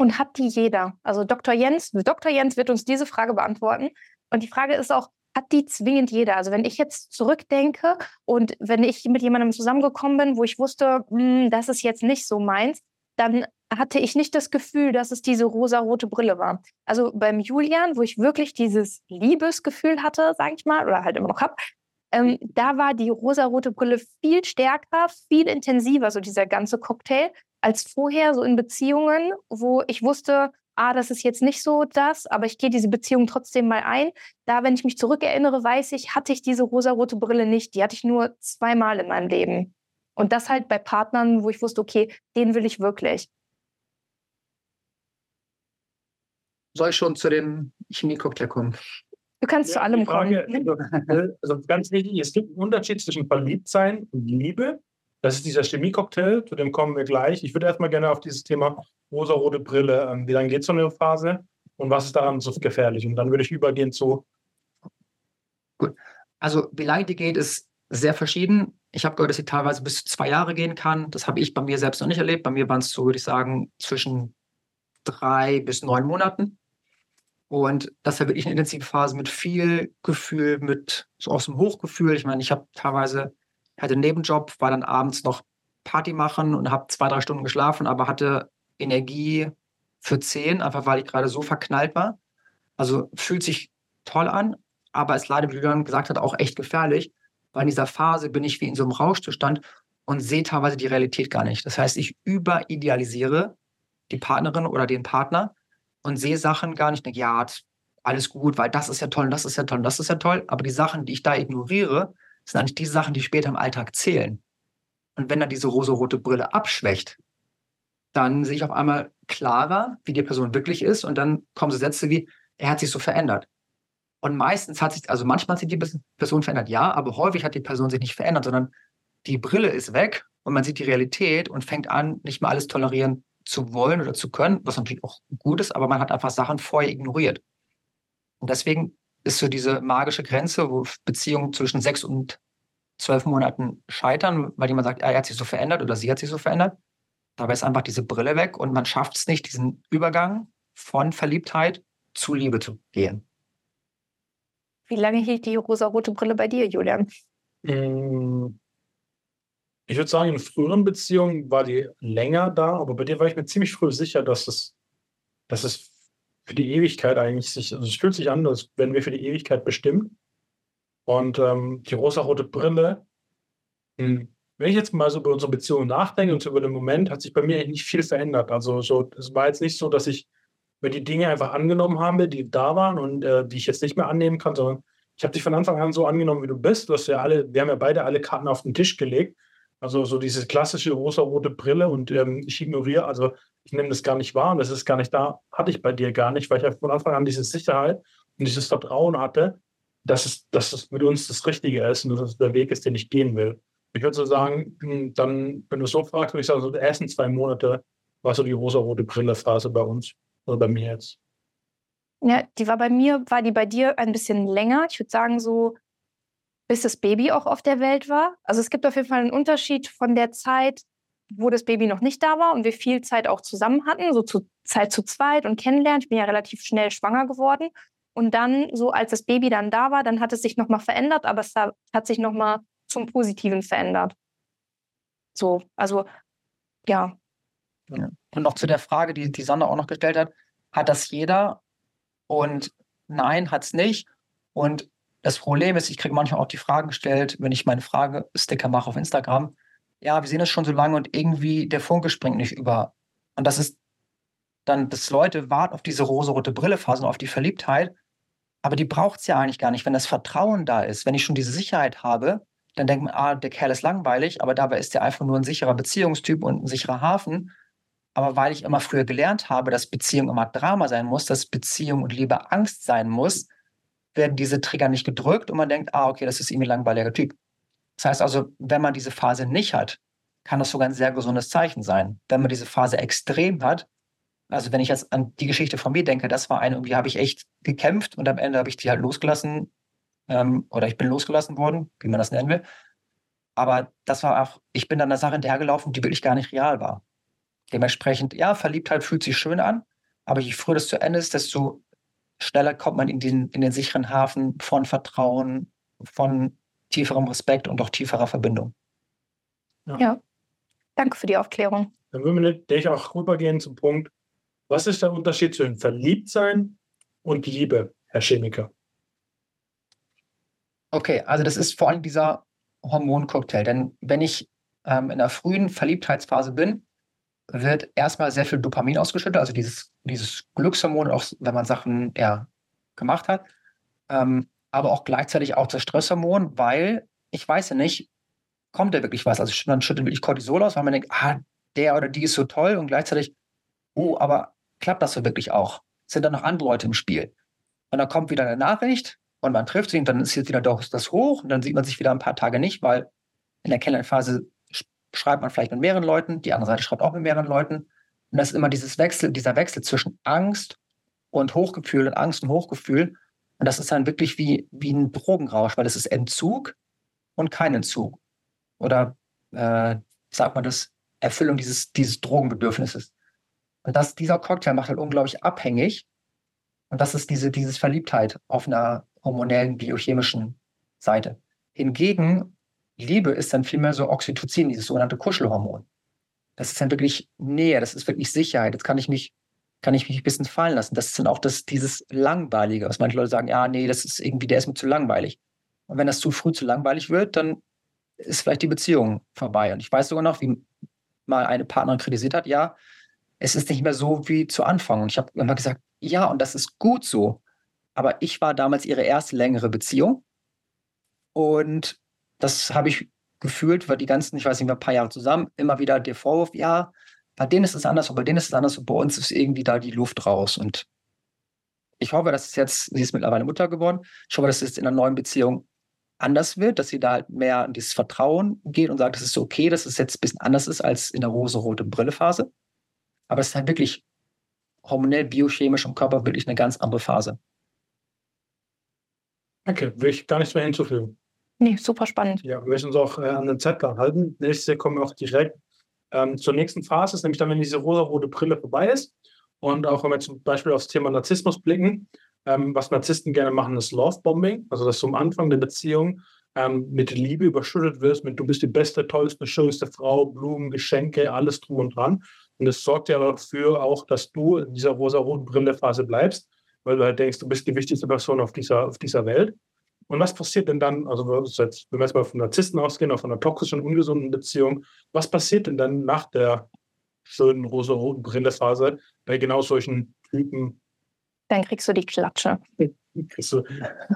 Und hat die jeder? Also Dr. Jens, Dr. Jens wird uns diese Frage beantworten. Und die Frage ist auch, hat die zwingend jeder? Also wenn ich jetzt zurückdenke und wenn ich mit jemandem zusammengekommen bin, wo ich wusste, hm, das ist jetzt nicht so meins, dann hatte ich nicht das Gefühl, dass es diese rosa-rote Brille war. Also beim Julian, wo ich wirklich dieses Liebesgefühl hatte, sage ich mal, oder halt immer noch habe, ähm, da war die rosa-rote Brille viel stärker, viel intensiver, so dieser ganze Cocktail als vorher so in Beziehungen, wo ich wusste, ah, das ist jetzt nicht so das, aber ich gehe diese Beziehung trotzdem mal ein. Da, wenn ich mich zurückerinnere, weiß ich, hatte ich diese rosarote Brille nicht. Die hatte ich nur zweimal in meinem Leben. Und das halt bei Partnern, wo ich wusste, okay, den will ich wirklich. Soll ich schon zu dem Chemie-Cocktail kommen? Du kannst ja, zu allem Frage, kommen. Also, also ganz wichtig, es gibt einen Unterschied zwischen Verliebtsein und Liebe. Das ist dieser Chemie-Cocktail, zu dem kommen wir gleich. Ich würde erstmal gerne auf dieses Thema rosa-rote Brille, ähm, wie lange geht so eine Phase und was ist daran so gefährlich? Und dann würde ich übergehen zu. Gut. Also, wie lange die geht, ist sehr verschieden. Ich habe gehört, dass sie teilweise bis zu zwei Jahre gehen kann. Das habe ich bei mir selbst noch nicht erlebt. Bei mir waren es so, würde ich sagen, zwischen drei bis neun Monaten. Und das war wirklich eine intensive Phase mit viel Gefühl, mit so aus dem Hochgefühl. Ich meine, ich habe teilweise hatte einen Nebenjob, war dann abends noch Party machen und habe zwei, drei Stunden geschlafen, aber hatte Energie für zehn, einfach weil ich gerade so verknallt war. Also fühlt sich toll an, aber ist leider, wie Julian gesagt hat, auch echt gefährlich, weil in dieser Phase bin ich wie in so einem Rauschzustand und sehe teilweise die Realität gar nicht. Das heißt, ich überidealisiere die Partnerin oder den Partner und sehe Sachen gar nicht. Denke, ja, alles gut, weil das ist ja toll, das ist ja toll, das ist ja toll. Aber die Sachen, die ich da ignoriere, sind eigentlich die Sachen, die später im Alltag zählen. Und wenn dann diese rosa-rote Brille abschwächt, dann sehe ich auf einmal klarer, wie die Person wirklich ist. Und dann kommen so Sätze wie, er hat sich so verändert. Und meistens hat sich, also manchmal hat sich die Person verändert, ja, aber häufig hat die Person sich nicht verändert, sondern die Brille ist weg und man sieht die Realität und fängt an, nicht mehr alles tolerieren zu wollen oder zu können, was natürlich auch gut ist, aber man hat einfach Sachen vorher ignoriert. Und deswegen ist so diese magische Grenze, wo Beziehungen zwischen sechs und zwölf Monaten scheitern, weil jemand sagt, er hat sich so verändert oder sie hat sich so verändert. Dabei ist einfach diese Brille weg und man schafft es nicht, diesen Übergang von Verliebtheit zu Liebe zu gehen. Wie lange hielt die rosarote Brille bei dir, Julian? Mm. Ich würde sagen, in früheren Beziehungen war die länger da, aber bei dir war ich mir ziemlich früh sicher, dass es, dass es für die Ewigkeit eigentlich sich, also es fühlt sich an, als wenn wir für die Ewigkeit bestimmt. Und ähm, die rosarote Brille, mh, hm, wenn ich jetzt mal so über unsere Beziehung nachdenke und so über den Moment, hat sich bei mir eigentlich nicht viel verändert. Also so, es war jetzt nicht so, dass ich mir die Dinge einfach angenommen habe, die da waren und äh, die ich jetzt nicht mehr annehmen kann, sondern ich habe dich von Anfang an so angenommen, wie du bist. Du hast ja alle, wir haben ja beide alle Karten auf den Tisch gelegt. Also so diese klassische rosa-rote Brille und ähm, ich ignoriere, also ich nehme das gar nicht wahr und das ist gar nicht da, hatte ich bei dir gar nicht, weil ich ja von Anfang an diese Sicherheit und dieses Vertrauen hatte, dass es, dass es mit uns das Richtige ist und dass es der Weg ist, den ich gehen will. Ich würde so sagen, hm, dann, wenn du so fragst, würde ich sagen, so die ersten zwei Monate war so die rosa-rote Brille-Phase bei uns oder bei mir jetzt. Ja, die war bei mir, war die bei dir ein bisschen länger. Ich würde sagen, so bis das Baby auch auf der Welt war. Also es gibt auf jeden Fall einen Unterschied von der Zeit, wo das Baby noch nicht da war und wir viel Zeit auch zusammen hatten, so zu Zeit zu zweit und kennenlernen. Ich bin ja relativ schnell schwanger geworden. Und dann, so als das Baby dann da war, dann hat es sich nochmal verändert, aber es hat sich nochmal zum Positiven verändert. So, also ja. Und noch zu der Frage, die, die Sandra auch noch gestellt hat, hat das jeder? Und nein, hat es nicht. Und das Problem ist, ich kriege manchmal auch die Fragen gestellt, wenn ich meine Frage-Sticker mache auf Instagram. Ja, wir sehen das schon so lange und irgendwie der Funke springt nicht über. Und das ist dann, dass Leute warten auf diese rosarote Brillephase und auf die Verliebtheit. Aber die braucht es ja eigentlich gar nicht. Wenn das Vertrauen da ist, wenn ich schon diese Sicherheit habe, dann denkt man, ah, der Kerl ist langweilig, aber dabei ist der einfach nur ein sicherer Beziehungstyp und ein sicherer Hafen. Aber weil ich immer früher gelernt habe, dass Beziehung immer Drama sein muss, dass Beziehung und Liebe Angst sein muss, werden diese Trigger nicht gedrückt und man denkt, ah, okay, das ist irgendwie ein langweiliger Typ. Das heißt also, wenn man diese Phase nicht hat, kann das sogar ein sehr gesundes Zeichen sein. Wenn man diese Phase extrem hat, also wenn ich jetzt an die Geschichte von mir denke, das war eine, irgendwie habe ich echt gekämpft und am Ende habe ich die halt losgelassen ähm, oder ich bin losgelassen worden, wie man das nennen will. Aber das war auch, ich bin dann der Sache hinterhergelaufen, die wirklich gar nicht real war. Dementsprechend, ja, Verliebtheit fühlt sich schön an, aber je früher das zu Ende ist, desto schneller kommt man in den, in den sicheren Hafen von Vertrauen, von tieferem Respekt und auch tieferer Verbindung. Ja. ja. Danke für die Aufklärung. Dann würden wir auch rübergehen zum Punkt, was ist der Unterschied zwischen Verliebtsein und Liebe, Herr Chemiker? Okay, also das ist vor allem dieser Hormoncocktail. Denn wenn ich ähm, in der frühen Verliebtheitsphase bin, wird erstmal sehr viel Dopamin ausgeschüttet, also dieses, dieses Glückshormon, auch wenn man Sachen ja, gemacht hat, ähm, aber auch gleichzeitig auch das Stresshormon, weil ich weiß ja nicht, kommt da wirklich was? Also man schüttet wirklich Cortisol aus, weil man denkt, ah, der oder die ist so toll und gleichzeitig, oh, aber klappt das so wirklich auch? Sind da noch andere Leute im Spiel? Und dann kommt wieder eine Nachricht und man trifft sich und dann ist jetzt wieder doch das hoch und dann sieht man sich wieder ein paar Tage nicht, weil in der Kennenlernphase schreibt man vielleicht mit mehreren Leuten, die andere Seite schreibt auch mit mehreren Leuten. Und das ist immer dieses Wechsel, dieser Wechsel zwischen Angst und Hochgefühl und Angst und Hochgefühl. Und das ist dann wirklich wie, wie ein Drogenrausch, weil es ist Entzug und kein Entzug. Oder äh, sagt man das, Erfüllung dieses, dieses Drogenbedürfnisses. Und das, dieser Cocktail macht halt unglaublich abhängig. Und das ist diese dieses Verliebtheit auf einer hormonellen, biochemischen Seite. Hingegen Liebe ist dann vielmehr so Oxytocin, dieses sogenannte Kuschelhormon. Das ist dann wirklich Nähe, das ist wirklich Sicherheit. Jetzt kann ich mich, kann ich mich ein bisschen fallen lassen. Das ist dann auch das, dieses Langweilige, was manche Leute sagen, ja, nee, das ist irgendwie, der ist mir zu langweilig. Und wenn das zu früh zu langweilig wird, dann ist vielleicht die Beziehung vorbei. Und ich weiß sogar noch, wie mal eine Partnerin kritisiert hat, ja, es ist nicht mehr so wie zu Anfang. Und ich habe immer gesagt, ja, und das ist gut so. Aber ich war damals ihre erste längere Beziehung. Und das habe ich gefühlt, weil die ganzen, ich weiß nicht mehr, ein paar Jahre zusammen, immer wieder der Vorwurf, ja, bei denen ist es anders, aber bei denen ist es anders und bei uns ist irgendwie da die Luft raus. Und ich hoffe, dass es jetzt, sie ist mittlerweile Mutter geworden, ich hoffe, dass es in einer neuen Beziehung anders wird, dass sie da halt mehr in dieses Vertrauen geht und sagt, es ist okay, dass es jetzt ein bisschen anders ist als in der rosa-rote Brille-Phase. Aber es ist halt wirklich hormonell, biochemisch im Körper wirklich eine ganz andere Phase. Okay, will ich gar nichts mehr hinzufügen. Nee, super spannend. Ja, wir müssen uns auch äh, an den Zeitplan halten. Nächstes kommen wir auch direkt ähm, zur nächsten Phase, ist nämlich dann, wenn diese rosa-rote Brille vorbei ist. Und auch wenn wir zum Beispiel aufs Thema Narzissmus blicken, ähm, was Narzissten gerne machen, ist Love-Bombing. Also, dass du am Anfang der Beziehung ähm, mit Liebe überschüttet wirst, mit du bist die beste, tollste, schönste Frau, Blumen, Geschenke, alles drum und dran. Und das sorgt ja dafür auch, dass du in dieser rosa-roten Brille-Phase bleibst, weil du halt denkst, du bist die wichtigste Person auf dieser, auf dieser Welt. Und was passiert denn dann, also wenn wir jetzt mal von Narzissten ausgehen, auch von einer toxischen, ungesunden Beziehung, was passiert denn dann nach der schönen rosa-roten Brillephase bei genau solchen Typen? Dann kriegst du die Klatsche. kriegst du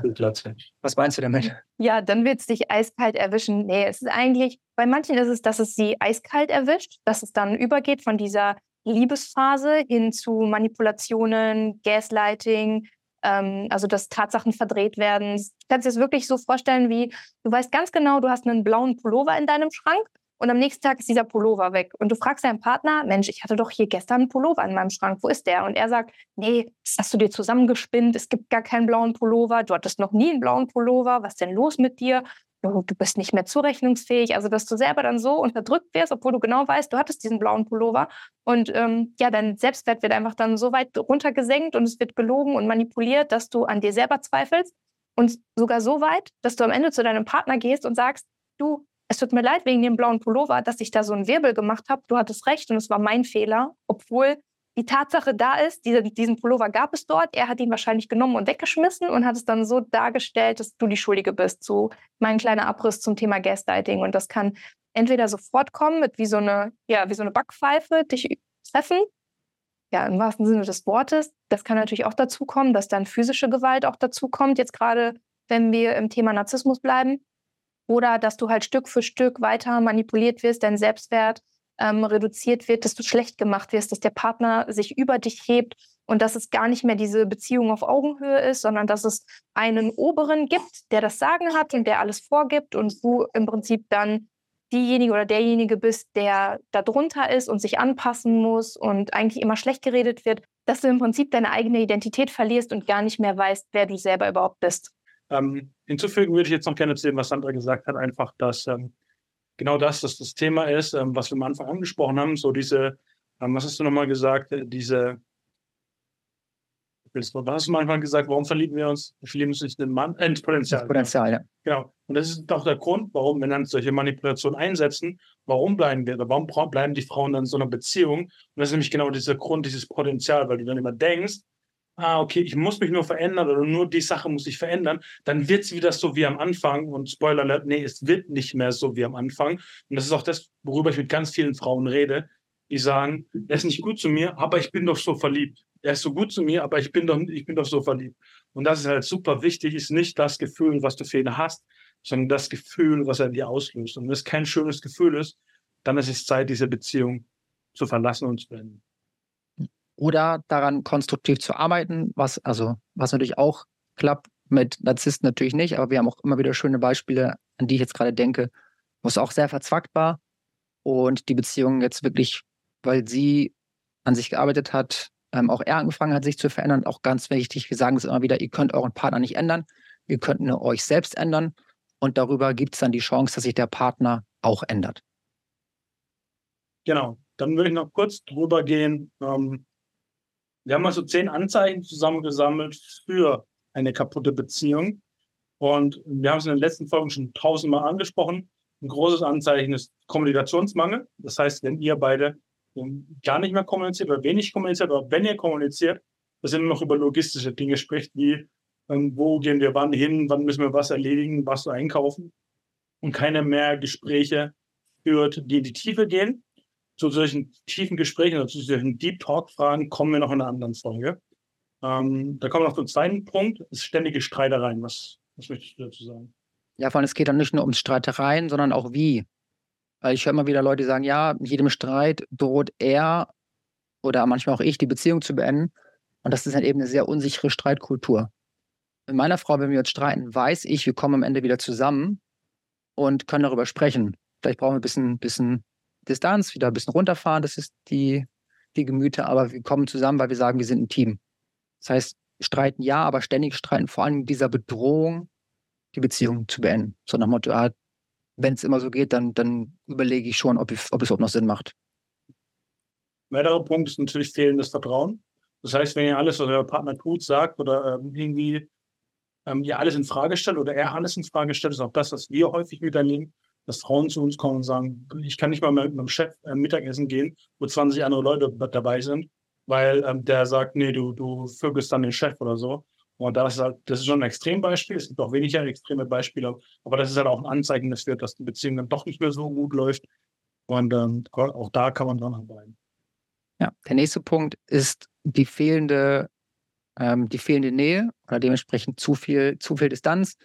die Klatsche. Was meinst du damit? Ja, dann wird es dich eiskalt erwischen. Nee, es ist eigentlich, bei manchen ist es, dass es sie eiskalt erwischt, dass es dann übergeht von dieser Liebesphase hin zu Manipulationen, Gaslighting, ähm, also dass Tatsachen verdreht werden. Du kannst dir das wirklich so vorstellen, wie du weißt ganz genau, du hast einen blauen Pullover in deinem Schrank und am nächsten Tag ist dieser Pullover weg. Und du fragst deinen Partner, Mensch, ich hatte doch hier gestern einen Pullover in meinem Schrank, wo ist der? Und er sagt, nee, das hast du dir zusammengespinnt, es gibt gar keinen blauen Pullover, du hattest noch nie einen blauen Pullover, was denn los mit dir? Du bist nicht mehr zurechnungsfähig. Also, dass du selber dann so unterdrückt wirst, obwohl du genau weißt, du hattest diesen blauen Pullover. Und ähm, ja, dein Selbstwert wird einfach dann so weit runtergesenkt und es wird gelogen und manipuliert, dass du an dir selber zweifelst. Und sogar so weit, dass du am Ende zu deinem Partner gehst und sagst, du, es tut mir leid wegen dem blauen Pullover, dass ich da so einen Wirbel gemacht habe. Du hattest recht und es war mein Fehler, obwohl die Tatsache da ist, diese, diesen Pullover gab es dort, er hat ihn wahrscheinlich genommen und weggeschmissen und hat es dann so dargestellt, dass du die Schuldige bist. So mein kleiner Abriss zum Thema Gaslighting. Und das kann entweder sofort kommen mit wie so eine, ja, wie so eine Backpfeife, dich treffen. Ja, im wahrsten Sinne des Wortes. Das kann natürlich auch dazu kommen, dass dann physische Gewalt auch dazu kommt. Jetzt gerade, wenn wir im Thema Narzissmus bleiben. Oder dass du halt Stück für Stück weiter manipuliert wirst, dein Selbstwert ähm, reduziert wird, dass du schlecht gemacht wirst, dass der Partner sich über dich hebt und dass es gar nicht mehr diese Beziehung auf Augenhöhe ist, sondern dass es einen Oberen gibt, der das Sagen hat und der alles vorgibt und du im Prinzip dann diejenige oder derjenige bist, der da drunter ist und sich anpassen muss und eigentlich immer schlecht geredet wird, dass du im Prinzip deine eigene Identität verlierst und gar nicht mehr weißt, wer du selber überhaupt bist. Ähm, hinzufügen würde ich jetzt noch gerne erzählen, was Sandra gesagt hat, einfach, dass ähm, genau das, dass das Thema ist, ähm, was wir am Anfang angesprochen haben, so diese, ähm, was hast du nochmal gesagt, äh, diese, was hast du manchmal gesagt, warum verlieben wir uns? Wir verlieben uns nicht in den Mann, äh, ins Potenzial. Das Potenzial, ja. Genau. Und das ist auch der Grund, warum wir dann solche Manipulationen einsetzen. Warum bleiben wir, oder warum bleiben die Frauen dann in so einer Beziehung? Und das ist nämlich genau dieser Grund, dieses Potenzial, weil du dann immer denkst, ah, okay, ich muss mich nur verändern oder nur die Sache muss ich verändern, dann wird es wieder so wie am Anfang. Und Spoiler alert, nee, es wird nicht mehr so wie am Anfang. Und das ist auch das, worüber ich mit ganz vielen Frauen rede, die sagen, er ist nicht gut zu mir, aber ich bin doch so verliebt. Er ist so gut zu mir, aber ich bin doch, ich bin doch so verliebt. Und das ist halt super wichtig, ist nicht das Gefühl, was du für ihn hast, sondern das Gefühl, was er dir auslöst. Und wenn es kein schönes Gefühl ist, dann ist es Zeit, diese Beziehung zu verlassen und zu beenden oder daran konstruktiv zu arbeiten, was also was natürlich auch klappt mit Narzissten natürlich nicht, aber wir haben auch immer wieder schöne Beispiele, an die ich jetzt gerade denke, wo es auch sehr verzwackt war und die Beziehung jetzt wirklich, weil sie an sich gearbeitet hat, ähm, auch er angefangen hat, sich zu verändern. Auch ganz wichtig, wir sagen es immer wieder, ihr könnt euren Partner nicht ändern, ihr könnt nur euch selbst ändern und darüber gibt es dann die Chance, dass sich der Partner auch ändert. Genau, dann würde ich noch kurz drüber gehen, ähm, wir haben also zehn Anzeichen zusammengesammelt für eine kaputte Beziehung. Und wir haben es in den letzten Folgen schon tausendmal angesprochen. Ein großes Anzeichen ist Kommunikationsmangel. Das heißt, wenn ihr beide gar nicht mehr kommuniziert oder wenig kommuniziert oder wenn ihr kommuniziert, dass ihr nur noch über logistische Dinge spricht, wie ähm, wo gehen wir wann hin, wann müssen wir was erledigen, was einkaufen und keine mehr Gespräche führt, die in die Tiefe gehen zu solchen tiefen Gesprächen oder zu solchen Deep Talk-Fragen kommen wir noch in einer anderen Folge. Ähm, da kommen wir noch zum zweiten Punkt, ist ständige Streitereien. Was, was möchtest du dazu sagen? Ja, vor allem, es geht dann nicht nur um Streitereien, sondern auch wie. Weil ich höre immer wieder Leute, die sagen, ja, jedem Streit droht er oder manchmal auch ich, die Beziehung zu beenden. Und das ist halt eben eine sehr unsichere Streitkultur. Mit meiner Frau, wenn wir uns streiten, weiß ich, wir kommen am Ende wieder zusammen und können darüber sprechen. Vielleicht brauchen wir ein bisschen, bisschen Distanz, wieder ein bisschen runterfahren, das ist die, die Gemüter, aber wir kommen zusammen, weil wir sagen, wir sind ein Team. Das heißt, streiten ja, aber ständig streiten, vor allem dieser Bedrohung, die Beziehung zu beenden. So nach Motto, ah, wenn es immer so geht, dann, dann überlege ich schon, ob, ich, ob es überhaupt noch Sinn macht. Weiterer Punkt ist natürlich fehlendes Vertrauen. Das heißt, wenn ihr alles, was euer Partner tut, sagt oder ähm, irgendwie ähm, ihr alles in Frage stellt oder er alles in Frage stellt, ist auch das, was wir häufig miterleben, dass Frauen zu uns kommen und sagen, ich kann nicht mal mit meinem Chef äh, Mittagessen gehen, wo 20 andere Leute dabei sind, weil ähm, der sagt, nee, du, du vögelst dann den Chef oder so. Und das ist halt, das ist schon ein Extrembeispiel. Es gibt auch weniger extreme Beispiele, aber das ist halt auch ein Anzeichen dafür, dass die Beziehung dann doch nicht mehr so gut läuft. Und ähm, auch da kann man dran arbeiten. Ja, der nächste Punkt ist die fehlende, ähm, die fehlende Nähe oder dementsprechend zu viel, zu viel Distanz.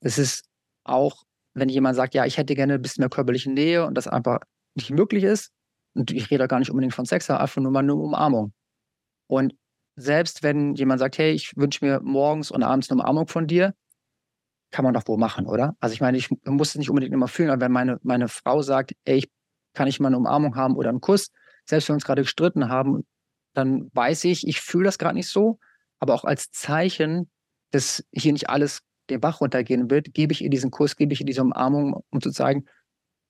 Es ist auch, wenn jemand sagt, ja, ich hätte gerne ein bisschen mehr körperliche Nähe und das einfach nicht möglich ist. Und ich rede gar nicht unbedingt von Sex, einfach nur mal eine Umarmung. Und selbst wenn jemand sagt, hey, ich wünsche mir morgens und abends eine Umarmung von dir, kann man doch wohl machen, oder? Also ich meine, ich muss es nicht unbedingt immer fühlen, aber wenn meine, meine Frau sagt, ey, ich kann ich mal eine Umarmung haben oder einen Kuss, selbst wenn wir uns gerade gestritten haben, dann weiß ich, ich fühle das gerade nicht so, aber auch als Zeichen, dass hier nicht alles den Bach runtergehen wird, gebe ich ihr diesen Kuss, gebe ich ihr diese Umarmung, um zu zeigen,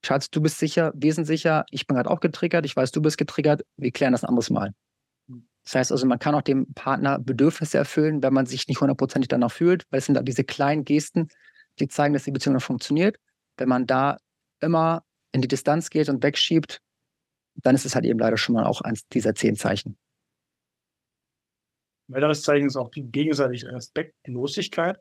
Schatz, du bist sicher, wir sind sicher, ich bin gerade auch getriggert, ich weiß, du bist getriggert, wir klären das ein anderes Mal. Das heißt also, man kann auch dem Partner Bedürfnisse erfüllen, wenn man sich nicht hundertprozentig danach fühlt, weil es sind da diese kleinen Gesten, die zeigen, dass die Beziehung noch funktioniert. Wenn man da immer in die Distanz geht und wegschiebt, dann ist es halt eben leider schon mal auch eins dieser zehn Zeichen. Ein weiteres Zeichen ist auch die gegenseitige Respektlosigkeit.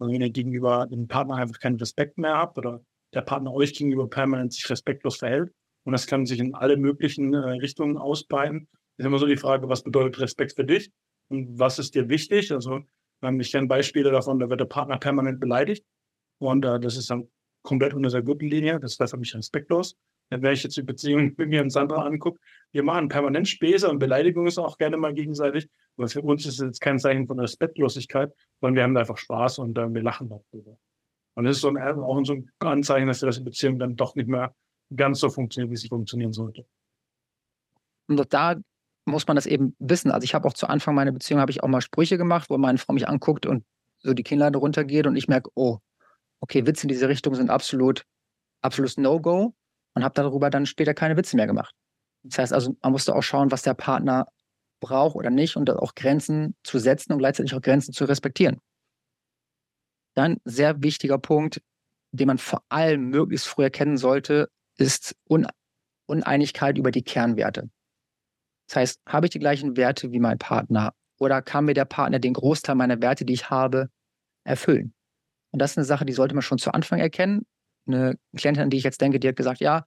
Wenn ihr gegenüber dem Partner einfach keinen Respekt mehr habt oder der Partner euch gegenüber permanent sich respektlos verhält. Und das kann sich in alle möglichen äh, Richtungen ausbreiten ist immer so die Frage, was bedeutet Respekt für dich und was ist dir wichtig? Also ich kenne Beispiele davon, da wird der Partner permanent beleidigt und äh, das ist dann komplett unter der Gürtellinie, das wäre für mich respektlos. Wenn ich jetzt die Beziehung mit mir und Sandra angucke, wir machen permanent Späße und Beleidigung ist auch gerne mal gegenseitig, aber für uns ist es jetzt kein Zeichen von Respektlosigkeit, sondern wir haben einfach Spaß und äh, wir lachen darüber. Und das ist so ein, auch so ein Anzeichen, dass die Beziehung dann doch nicht mehr ganz so funktioniert, wie sie funktionieren sollte. Und da muss man das eben wissen. Also ich habe auch zu Anfang meiner Beziehung habe ich auch mal Sprüche gemacht, wo meine Frau mich anguckt und so die Kinnlade runtergeht und ich merke, oh, okay, Witze in diese Richtung sind absolut, absolutes No-Go und habe darüber dann später keine Witze mehr gemacht. Das heißt also, man musste auch schauen, was der Partner braucht oder nicht und auch Grenzen zu setzen und gleichzeitig auch Grenzen zu respektieren. Dann sehr wichtiger Punkt, den man vor allem möglichst früh erkennen sollte, ist Uneinigkeit über die Kernwerte. Das heißt, habe ich die gleichen Werte wie mein Partner oder kann mir der Partner den Großteil meiner Werte, die ich habe, erfüllen? Und das ist eine Sache, die sollte man schon zu Anfang erkennen. Eine Klientin, an die ich jetzt denke, die hat gesagt, ja,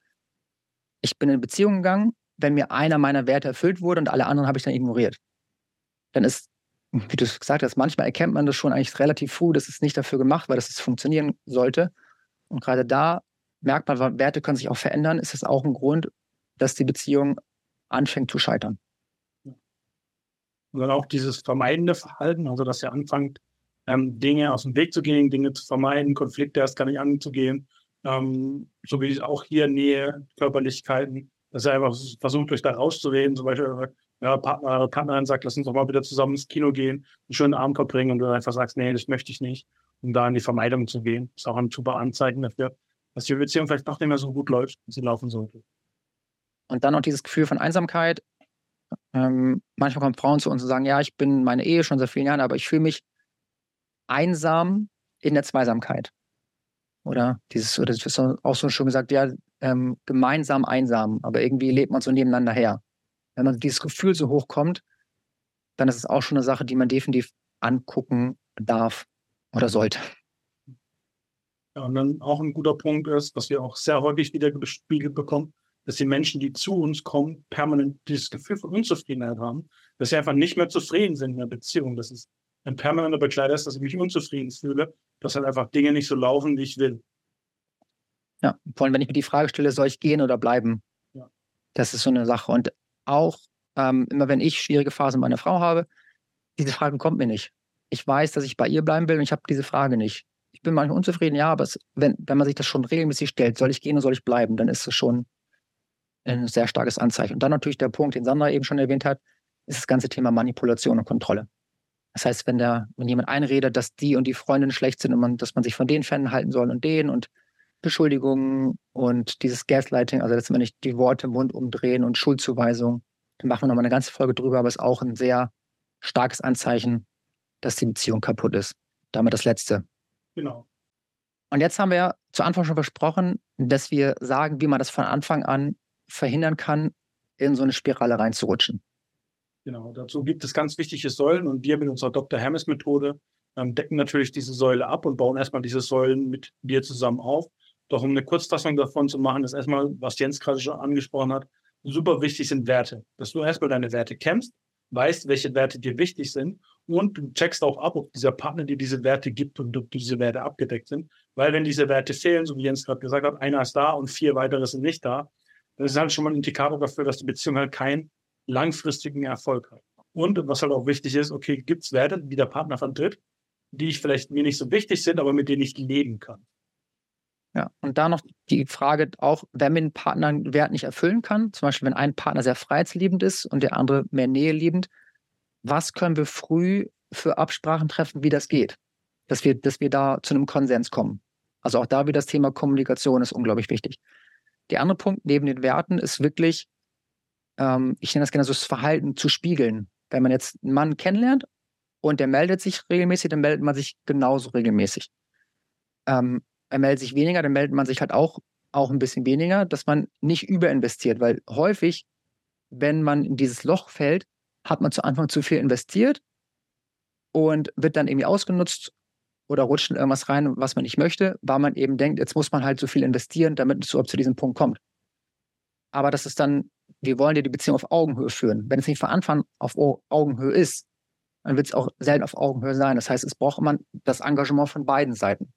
ich bin in Beziehung gegangen, wenn mir einer meiner Werte erfüllt wurde und alle anderen habe ich dann ignoriert. Dann ist, wie du gesagt hast, manchmal erkennt man das schon eigentlich relativ früh, das ist nicht dafür gemacht, weil das es funktionieren sollte. Und gerade da merkt man, Werte können sich auch verändern, ist es auch ein Grund, dass die Beziehung anfängt zu scheitern. Und dann auch dieses vermeidende Verhalten, also dass ihr anfangt, ähm, Dinge aus dem Weg zu gehen, Dinge zu vermeiden, Konflikte erst gar nicht anzugehen, ähm, so wie auch hier Nähe, Körperlichkeiten, dass ihr einfach versucht, euch da rauszureden, zum Beispiel ja, Partner, Partnerin sagt, lass uns doch mal wieder zusammen ins Kino gehen, einen schönen Abend verbringen und du einfach sagst, nee, das möchte ich nicht, um da in die Vermeidung zu gehen. Das ist auch ein super Anzeichen dafür, dass die Beziehung vielleicht noch nicht mehr so gut läuft, wie sie laufen sollte. Und dann noch dieses Gefühl von Einsamkeit. Ähm, manchmal kommen Frauen zu uns und sagen, ja, ich bin in meiner Ehe schon seit vielen Jahren, aber ich fühle mich einsam in der Zweisamkeit. Oder dieses, oder das ist auch so schon gesagt, ja, ähm, gemeinsam einsam, aber irgendwie lebt man so nebeneinander her. Wenn man dieses Gefühl so hochkommt, dann ist es auch schon eine Sache, die man definitiv angucken darf oder sollte. Ja, und dann auch ein guter Punkt ist, was wir auch sehr häufig wieder gespiegelt bekommen, dass die Menschen, die zu uns kommen, permanent dieses Gefühl von Unzufriedenheit haben, dass sie einfach nicht mehr zufrieden sind in der Beziehung. Das ist ein permanenter Begleiter ist, dass ich mich unzufrieden fühle, dass halt einfach Dinge nicht so laufen, wie ich will. Ja, vor allem, wenn ich mir die Frage stelle, soll ich gehen oder bleiben? Ja. Das ist so eine Sache. Und auch ähm, immer wenn ich schwierige Phasen mit meiner Frau habe, diese Frage kommt mir nicht. Ich weiß, dass ich bei ihr bleiben will und ich habe diese Frage nicht. Ich bin manchmal unzufrieden, ja, aber es, wenn, wenn man sich das schon regelmäßig stellt, soll ich gehen oder soll ich bleiben, dann ist es schon ein sehr starkes Anzeichen. Und dann natürlich der Punkt, den Sandra eben schon erwähnt hat, ist das ganze Thema Manipulation und Kontrolle. Das heißt, wenn, der, wenn jemand einredet, dass die und die Freundinnen schlecht sind und man, dass man sich von denen fernhalten soll und denen und Beschuldigungen und dieses Gaslighting, also dass man nicht die Worte im Mund umdrehen und Schuldzuweisung, da machen wir nochmal eine ganze Folge drüber, aber es ist auch ein sehr starkes Anzeichen, dass die Beziehung kaputt ist. Damit das Letzte. Genau. Und jetzt haben wir zu Anfang schon versprochen, dass wir sagen, wie man das von Anfang an verhindern kann, in so eine Spirale reinzurutschen. Genau, dazu gibt es ganz wichtige Säulen und wir mit unserer Dr. Hermes Methode ähm, decken natürlich diese Säule ab und bauen erstmal diese Säulen mit dir zusammen auf. Doch um eine Kurzfassung davon zu machen, ist erstmal, was Jens gerade schon angesprochen hat, super wichtig sind Werte. Dass du erstmal deine Werte kennst, weißt, welche Werte dir wichtig sind und du checkst auch ab, ob dieser Partner dir diese Werte gibt und ob diese Werte abgedeckt sind. Weil wenn diese Werte fehlen, so wie Jens gerade gesagt hat, einer ist da und vier weitere sind nicht da, das ist halt schon mal ein Indikator dafür, dass die Beziehung halt keinen langfristigen Erfolg hat. Und was halt auch wichtig ist, okay, gibt es Werte, die der Partner vertritt, die ich vielleicht mir nicht so wichtig sind, aber mit denen ich leben kann. Ja, und da noch die Frage auch, wenn man einen Partner einen Wert nicht erfüllen kann, zum Beispiel wenn ein Partner sehr freiheitsliebend ist und der andere mehr näheliebend, was können wir früh für Absprachen treffen, wie das geht? Dass wir, dass wir da zu einem Konsens kommen. Also auch da wieder das Thema Kommunikation ist unglaublich wichtig. Der andere Punkt neben den Werten ist wirklich, ähm, ich nenne das gerne so das Verhalten zu spiegeln. Wenn man jetzt einen Mann kennenlernt und der meldet sich regelmäßig, dann meldet man sich genauso regelmäßig. Ähm, er meldet sich weniger, dann meldet man sich halt auch, auch ein bisschen weniger, dass man nicht überinvestiert, weil häufig, wenn man in dieses Loch fällt, hat man zu Anfang zu viel investiert und wird dann irgendwie ausgenutzt oder rutscht in irgendwas rein, was man nicht möchte, weil man eben denkt, jetzt muss man halt so viel investieren, damit es überhaupt zu diesem Punkt kommt. Aber das ist dann, wir wollen ja die Beziehung auf Augenhöhe führen. Wenn es nicht von Anfang auf Augenhöhe ist, dann wird es auch selten auf Augenhöhe sein. Das heißt, es braucht immer das Engagement von beiden Seiten.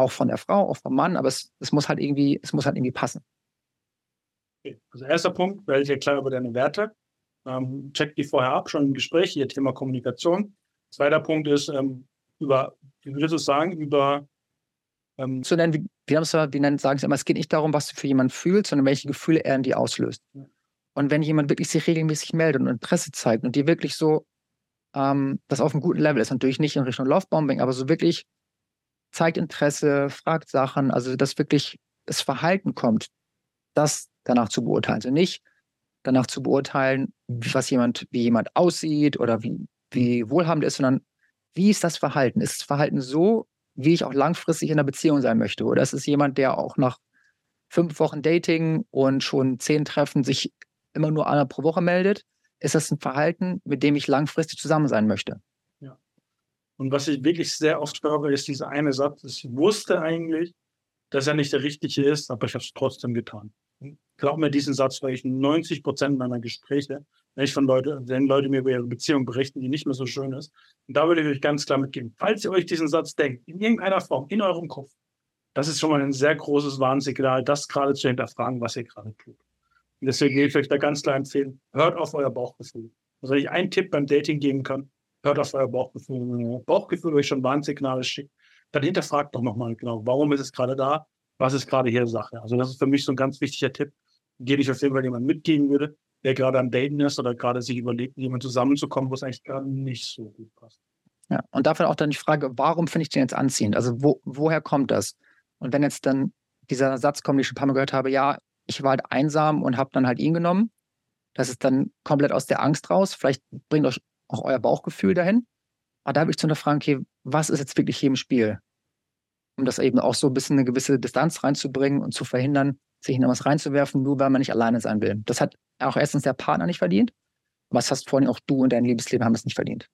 Auch von der Frau, auch vom Mann, aber es, es muss halt irgendwie, es muss halt irgendwie passen. Okay. Also erster Punkt, werde dir klar über deine Werte. Ähm, check die vorher ab, schon im Gespräch, hier Thema Kommunikation. Zweiter Punkt ist, ähm, über, wie würdest du sagen, über ähm, zu nennen, wie, wir, wir nennen, sagen es immer, es geht nicht darum, was du für jemanden fühlst, sondern welche Gefühle er in dir auslöst. Ja. Und wenn jemand wirklich sich regelmäßig meldet und Interesse zeigt und dir wirklich so ähm, das auf einem guten Level ist, natürlich nicht in Richtung Lovebombing, aber so wirklich zeigt Interesse, fragt Sachen, also dass wirklich das Verhalten kommt, das danach zu beurteilen. Also nicht danach zu beurteilen, was jemand, wie jemand aussieht oder wie, wie wohlhabend ist, sondern wie ist das Verhalten? Ist das Verhalten so, wie ich auch langfristig in einer Beziehung sein möchte? Oder ist es jemand, der auch nach fünf Wochen Dating und schon zehn Treffen sich immer nur einmal pro Woche meldet? Ist das ein Verhalten, mit dem ich langfristig zusammen sein möchte? Und was ich wirklich sehr oft höre, ist dieser eine Satz, ich wusste eigentlich, dass er nicht der richtige ist, aber ich habe es trotzdem getan. Glaub mir diesen Satz, weil ich 90 Prozent meiner Gespräche wenn ich von Leute, wenn Leute mir über ihre Beziehung berichten, die nicht mehr so schön ist. Und da würde ich euch ganz klar mitgeben, falls ihr euch diesen Satz denkt, in irgendeiner Form, in eurem Kopf, das ist schon mal ein sehr großes Warnsignal, das gerade zu hinterfragen, was ihr gerade tut. Und deswegen will ich euch da ganz klar empfehlen, hört auf euer Bauchgefühl. Also wenn ich einen Tipp beim Dating geben kann, hört auf euer Bauchgefühl. Bauchgefühl euch schon Warnsignale schickt, dann hinterfragt doch nochmal genau, warum ist es gerade da? Was ist gerade hier Sache? Also das ist für mich so ein ganz wichtiger Tipp, den ich auf jeden Fall jemand mitgeben würde, der gerade am Daten ist oder gerade sich überlegt, mit jemandem zusammenzukommen, wo es eigentlich gerade nicht so gut passt. Ja, und dafür auch dann die Frage, warum finde ich den jetzt anziehend? Also wo, woher kommt das? Und wenn jetzt dann dieser Satz kommt, den ich schon ein paar Mal gehört habe, ja, ich war halt einsam und habe dann halt ihn genommen, das ist dann komplett aus der Angst raus. Vielleicht bringt euch auch euer Bauchgefühl dahin. Aber da habe ich zu fragen, okay, was ist jetzt wirklich hier im Spiel? Um das eben auch so ein bisschen eine gewisse Distanz reinzubringen und zu verhindern, sich in etwas reinzuwerfen, nur weil man nicht alleine sein will. Das hat auch erstens der Partner nicht verdient. Was hast vorhin auch du und dein Liebesleben haben es nicht verdient.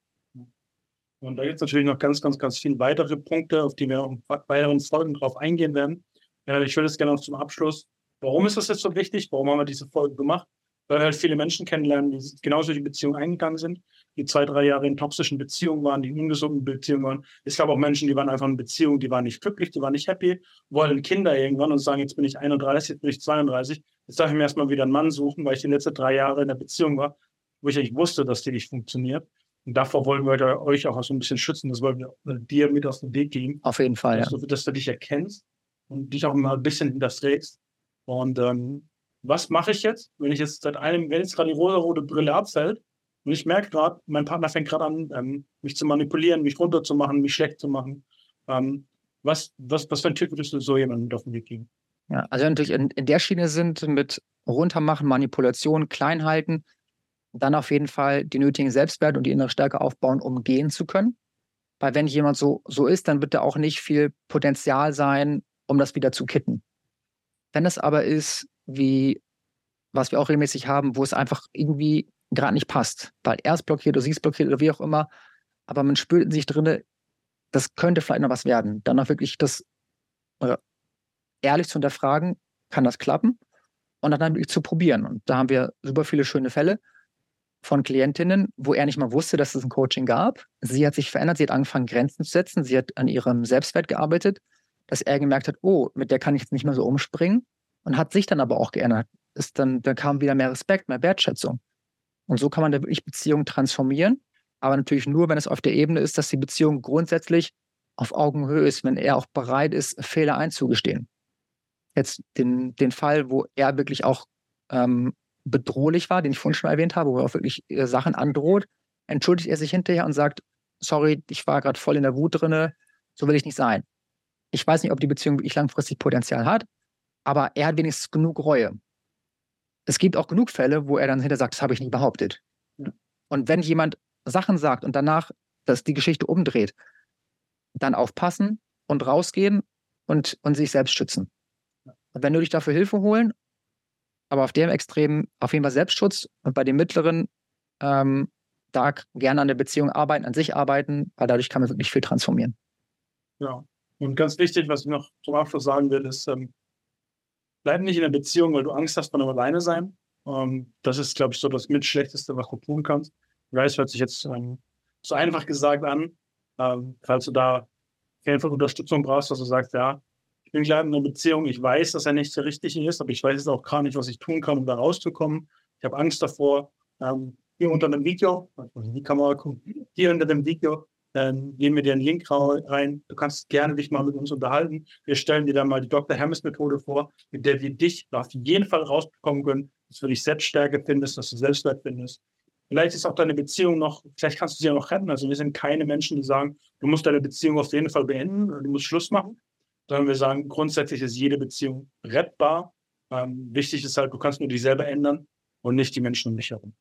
Und da gibt es natürlich noch ganz, ganz, ganz viele weitere Punkte, auf die wir in weiteren Folgen drauf eingehen werden. Ich würde es gerne noch zum Abschluss. Warum ist das jetzt so wichtig? Warum haben wir diese Folge gemacht? Weil wir halt viele Menschen kennenlernen, die genauso die Beziehung eingegangen sind, die zwei, drei Jahre in toxischen Beziehungen waren, die in ungesunden Beziehungen waren. Es gab auch Menschen, die waren einfach in Beziehungen, die waren nicht glücklich, die waren nicht happy, wollen Kinder irgendwann und sagen, jetzt bin ich 31, jetzt bin ich 32, jetzt darf ich mir erstmal wieder einen Mann suchen, weil ich die letzten drei Jahre in der Beziehung war, wo ich eigentlich wusste, dass die nicht funktioniert. Und davor wollen wir euch auch so ein bisschen schützen. Das wollen wir dir mit aus dem Weg gehen. Auf jeden Fall, dass, ja. du, dass du dich erkennst und dich auch mal ein bisschen hinterstrebst. Und ähm, was mache ich jetzt, wenn ich jetzt seit einem, wenn jetzt gerade die rosa-rote Brille abfällt und ich merke gerade, mein Partner fängt gerade an, ähm, mich zu manipulieren, mich runterzumachen, mich schlecht zu machen. Ähm, was, was, was für ein Tipp würdest du so jemandem auf den Weg geben? Ja, also natürlich in, in der Schiene sind mit runtermachen, Manipulation, klein halten, dann auf jeden Fall die nötigen Selbstwert und die innere Stärke aufbauen, um gehen zu können. Weil wenn jemand so, so ist, dann wird da auch nicht viel Potenzial sein, um das wieder zu kitten. Wenn es aber ist, wie was wir auch regelmäßig haben, wo es einfach irgendwie gerade nicht passt, weil er ist blockiert oder sie ist blockiert oder wie auch immer, aber man spürt in sich drinne, das könnte vielleicht noch was werden. Dann auch wirklich das ehrlich zu hinterfragen, kann das klappen? Und dann wirklich zu probieren. Und da haben wir super viele schöne Fälle von Klientinnen, wo er nicht mal wusste, dass es ein Coaching gab. Sie hat sich verändert, sie hat angefangen, Grenzen zu setzen, sie hat an ihrem Selbstwert gearbeitet, dass er gemerkt hat, oh, mit der kann ich jetzt nicht mehr so umspringen und hat sich dann aber auch geändert. Ist dann, da kam wieder mehr Respekt, mehr Wertschätzung. Und so kann man da wirklich Beziehungen transformieren, aber natürlich nur, wenn es auf der Ebene ist, dass die Beziehung grundsätzlich auf Augenhöhe ist, wenn er auch bereit ist, Fehler einzugestehen. Jetzt den, den Fall, wo er wirklich auch ähm, bedrohlich war, den ich vorhin schon erwähnt habe, wo er auch wirklich äh, Sachen androht, entschuldigt er sich hinterher und sagt, sorry, ich war gerade voll in der Wut drinne, so will ich nicht sein. Ich weiß nicht, ob die Beziehung wirklich langfristig Potenzial hat, aber er hat wenigstens genug Reue. Es gibt auch genug Fälle, wo er dann hinterher sagt, das habe ich nicht behauptet. Ja. Und wenn jemand Sachen sagt und danach dass die Geschichte umdreht, dann aufpassen und rausgehen und, und sich selbst schützen. Und wenn du dich dafür Hilfe holen aber auf dem Extrem auf jeden Fall Selbstschutz und bei dem mittleren ähm, da gerne an der Beziehung arbeiten, an sich arbeiten, weil dadurch kann man wirklich viel transformieren. Ja, und ganz wichtig, was ich noch zum Abschluss sagen will, ist, ähm, bleib nicht in der Beziehung, weil du Angst hast vor einem Alleine sein. Ähm, das ist, glaube ich, so das mitschlechteste, was du tun kannst. Ich weiß, hört sich jetzt ähm, so einfach gesagt an, ähm, falls du da und Unterstützung brauchst, dass du sagst, ja, ich bin gerade in einer Beziehung, ich weiß, dass er nicht der Richtige ist, aber ich weiß jetzt auch gar nicht, was ich tun kann, um da rauszukommen. Ich habe Angst davor. Ähm, hier unter dem Video, die Kamera gucken, hier unter dem Video ähm, geben wir dir einen Link rein. Du kannst gerne dich mal mit uns unterhalten. Wir stellen dir dann mal die Dr. Hermes Methode vor, mit der wir dich auf jeden Fall rausbekommen können, dass du dich Selbststärke findest, dass du Selbstwert findest. Vielleicht ist auch deine Beziehung noch, vielleicht kannst du sie ja noch retten. Also wir sind keine Menschen, die sagen, du musst deine Beziehung auf jeden Fall beenden oder du musst Schluss machen sondern wir sagen, grundsätzlich ist jede Beziehung rettbar. Ähm, wichtig ist halt, du kannst nur dich selber ändern und nicht die Menschen um dich herum.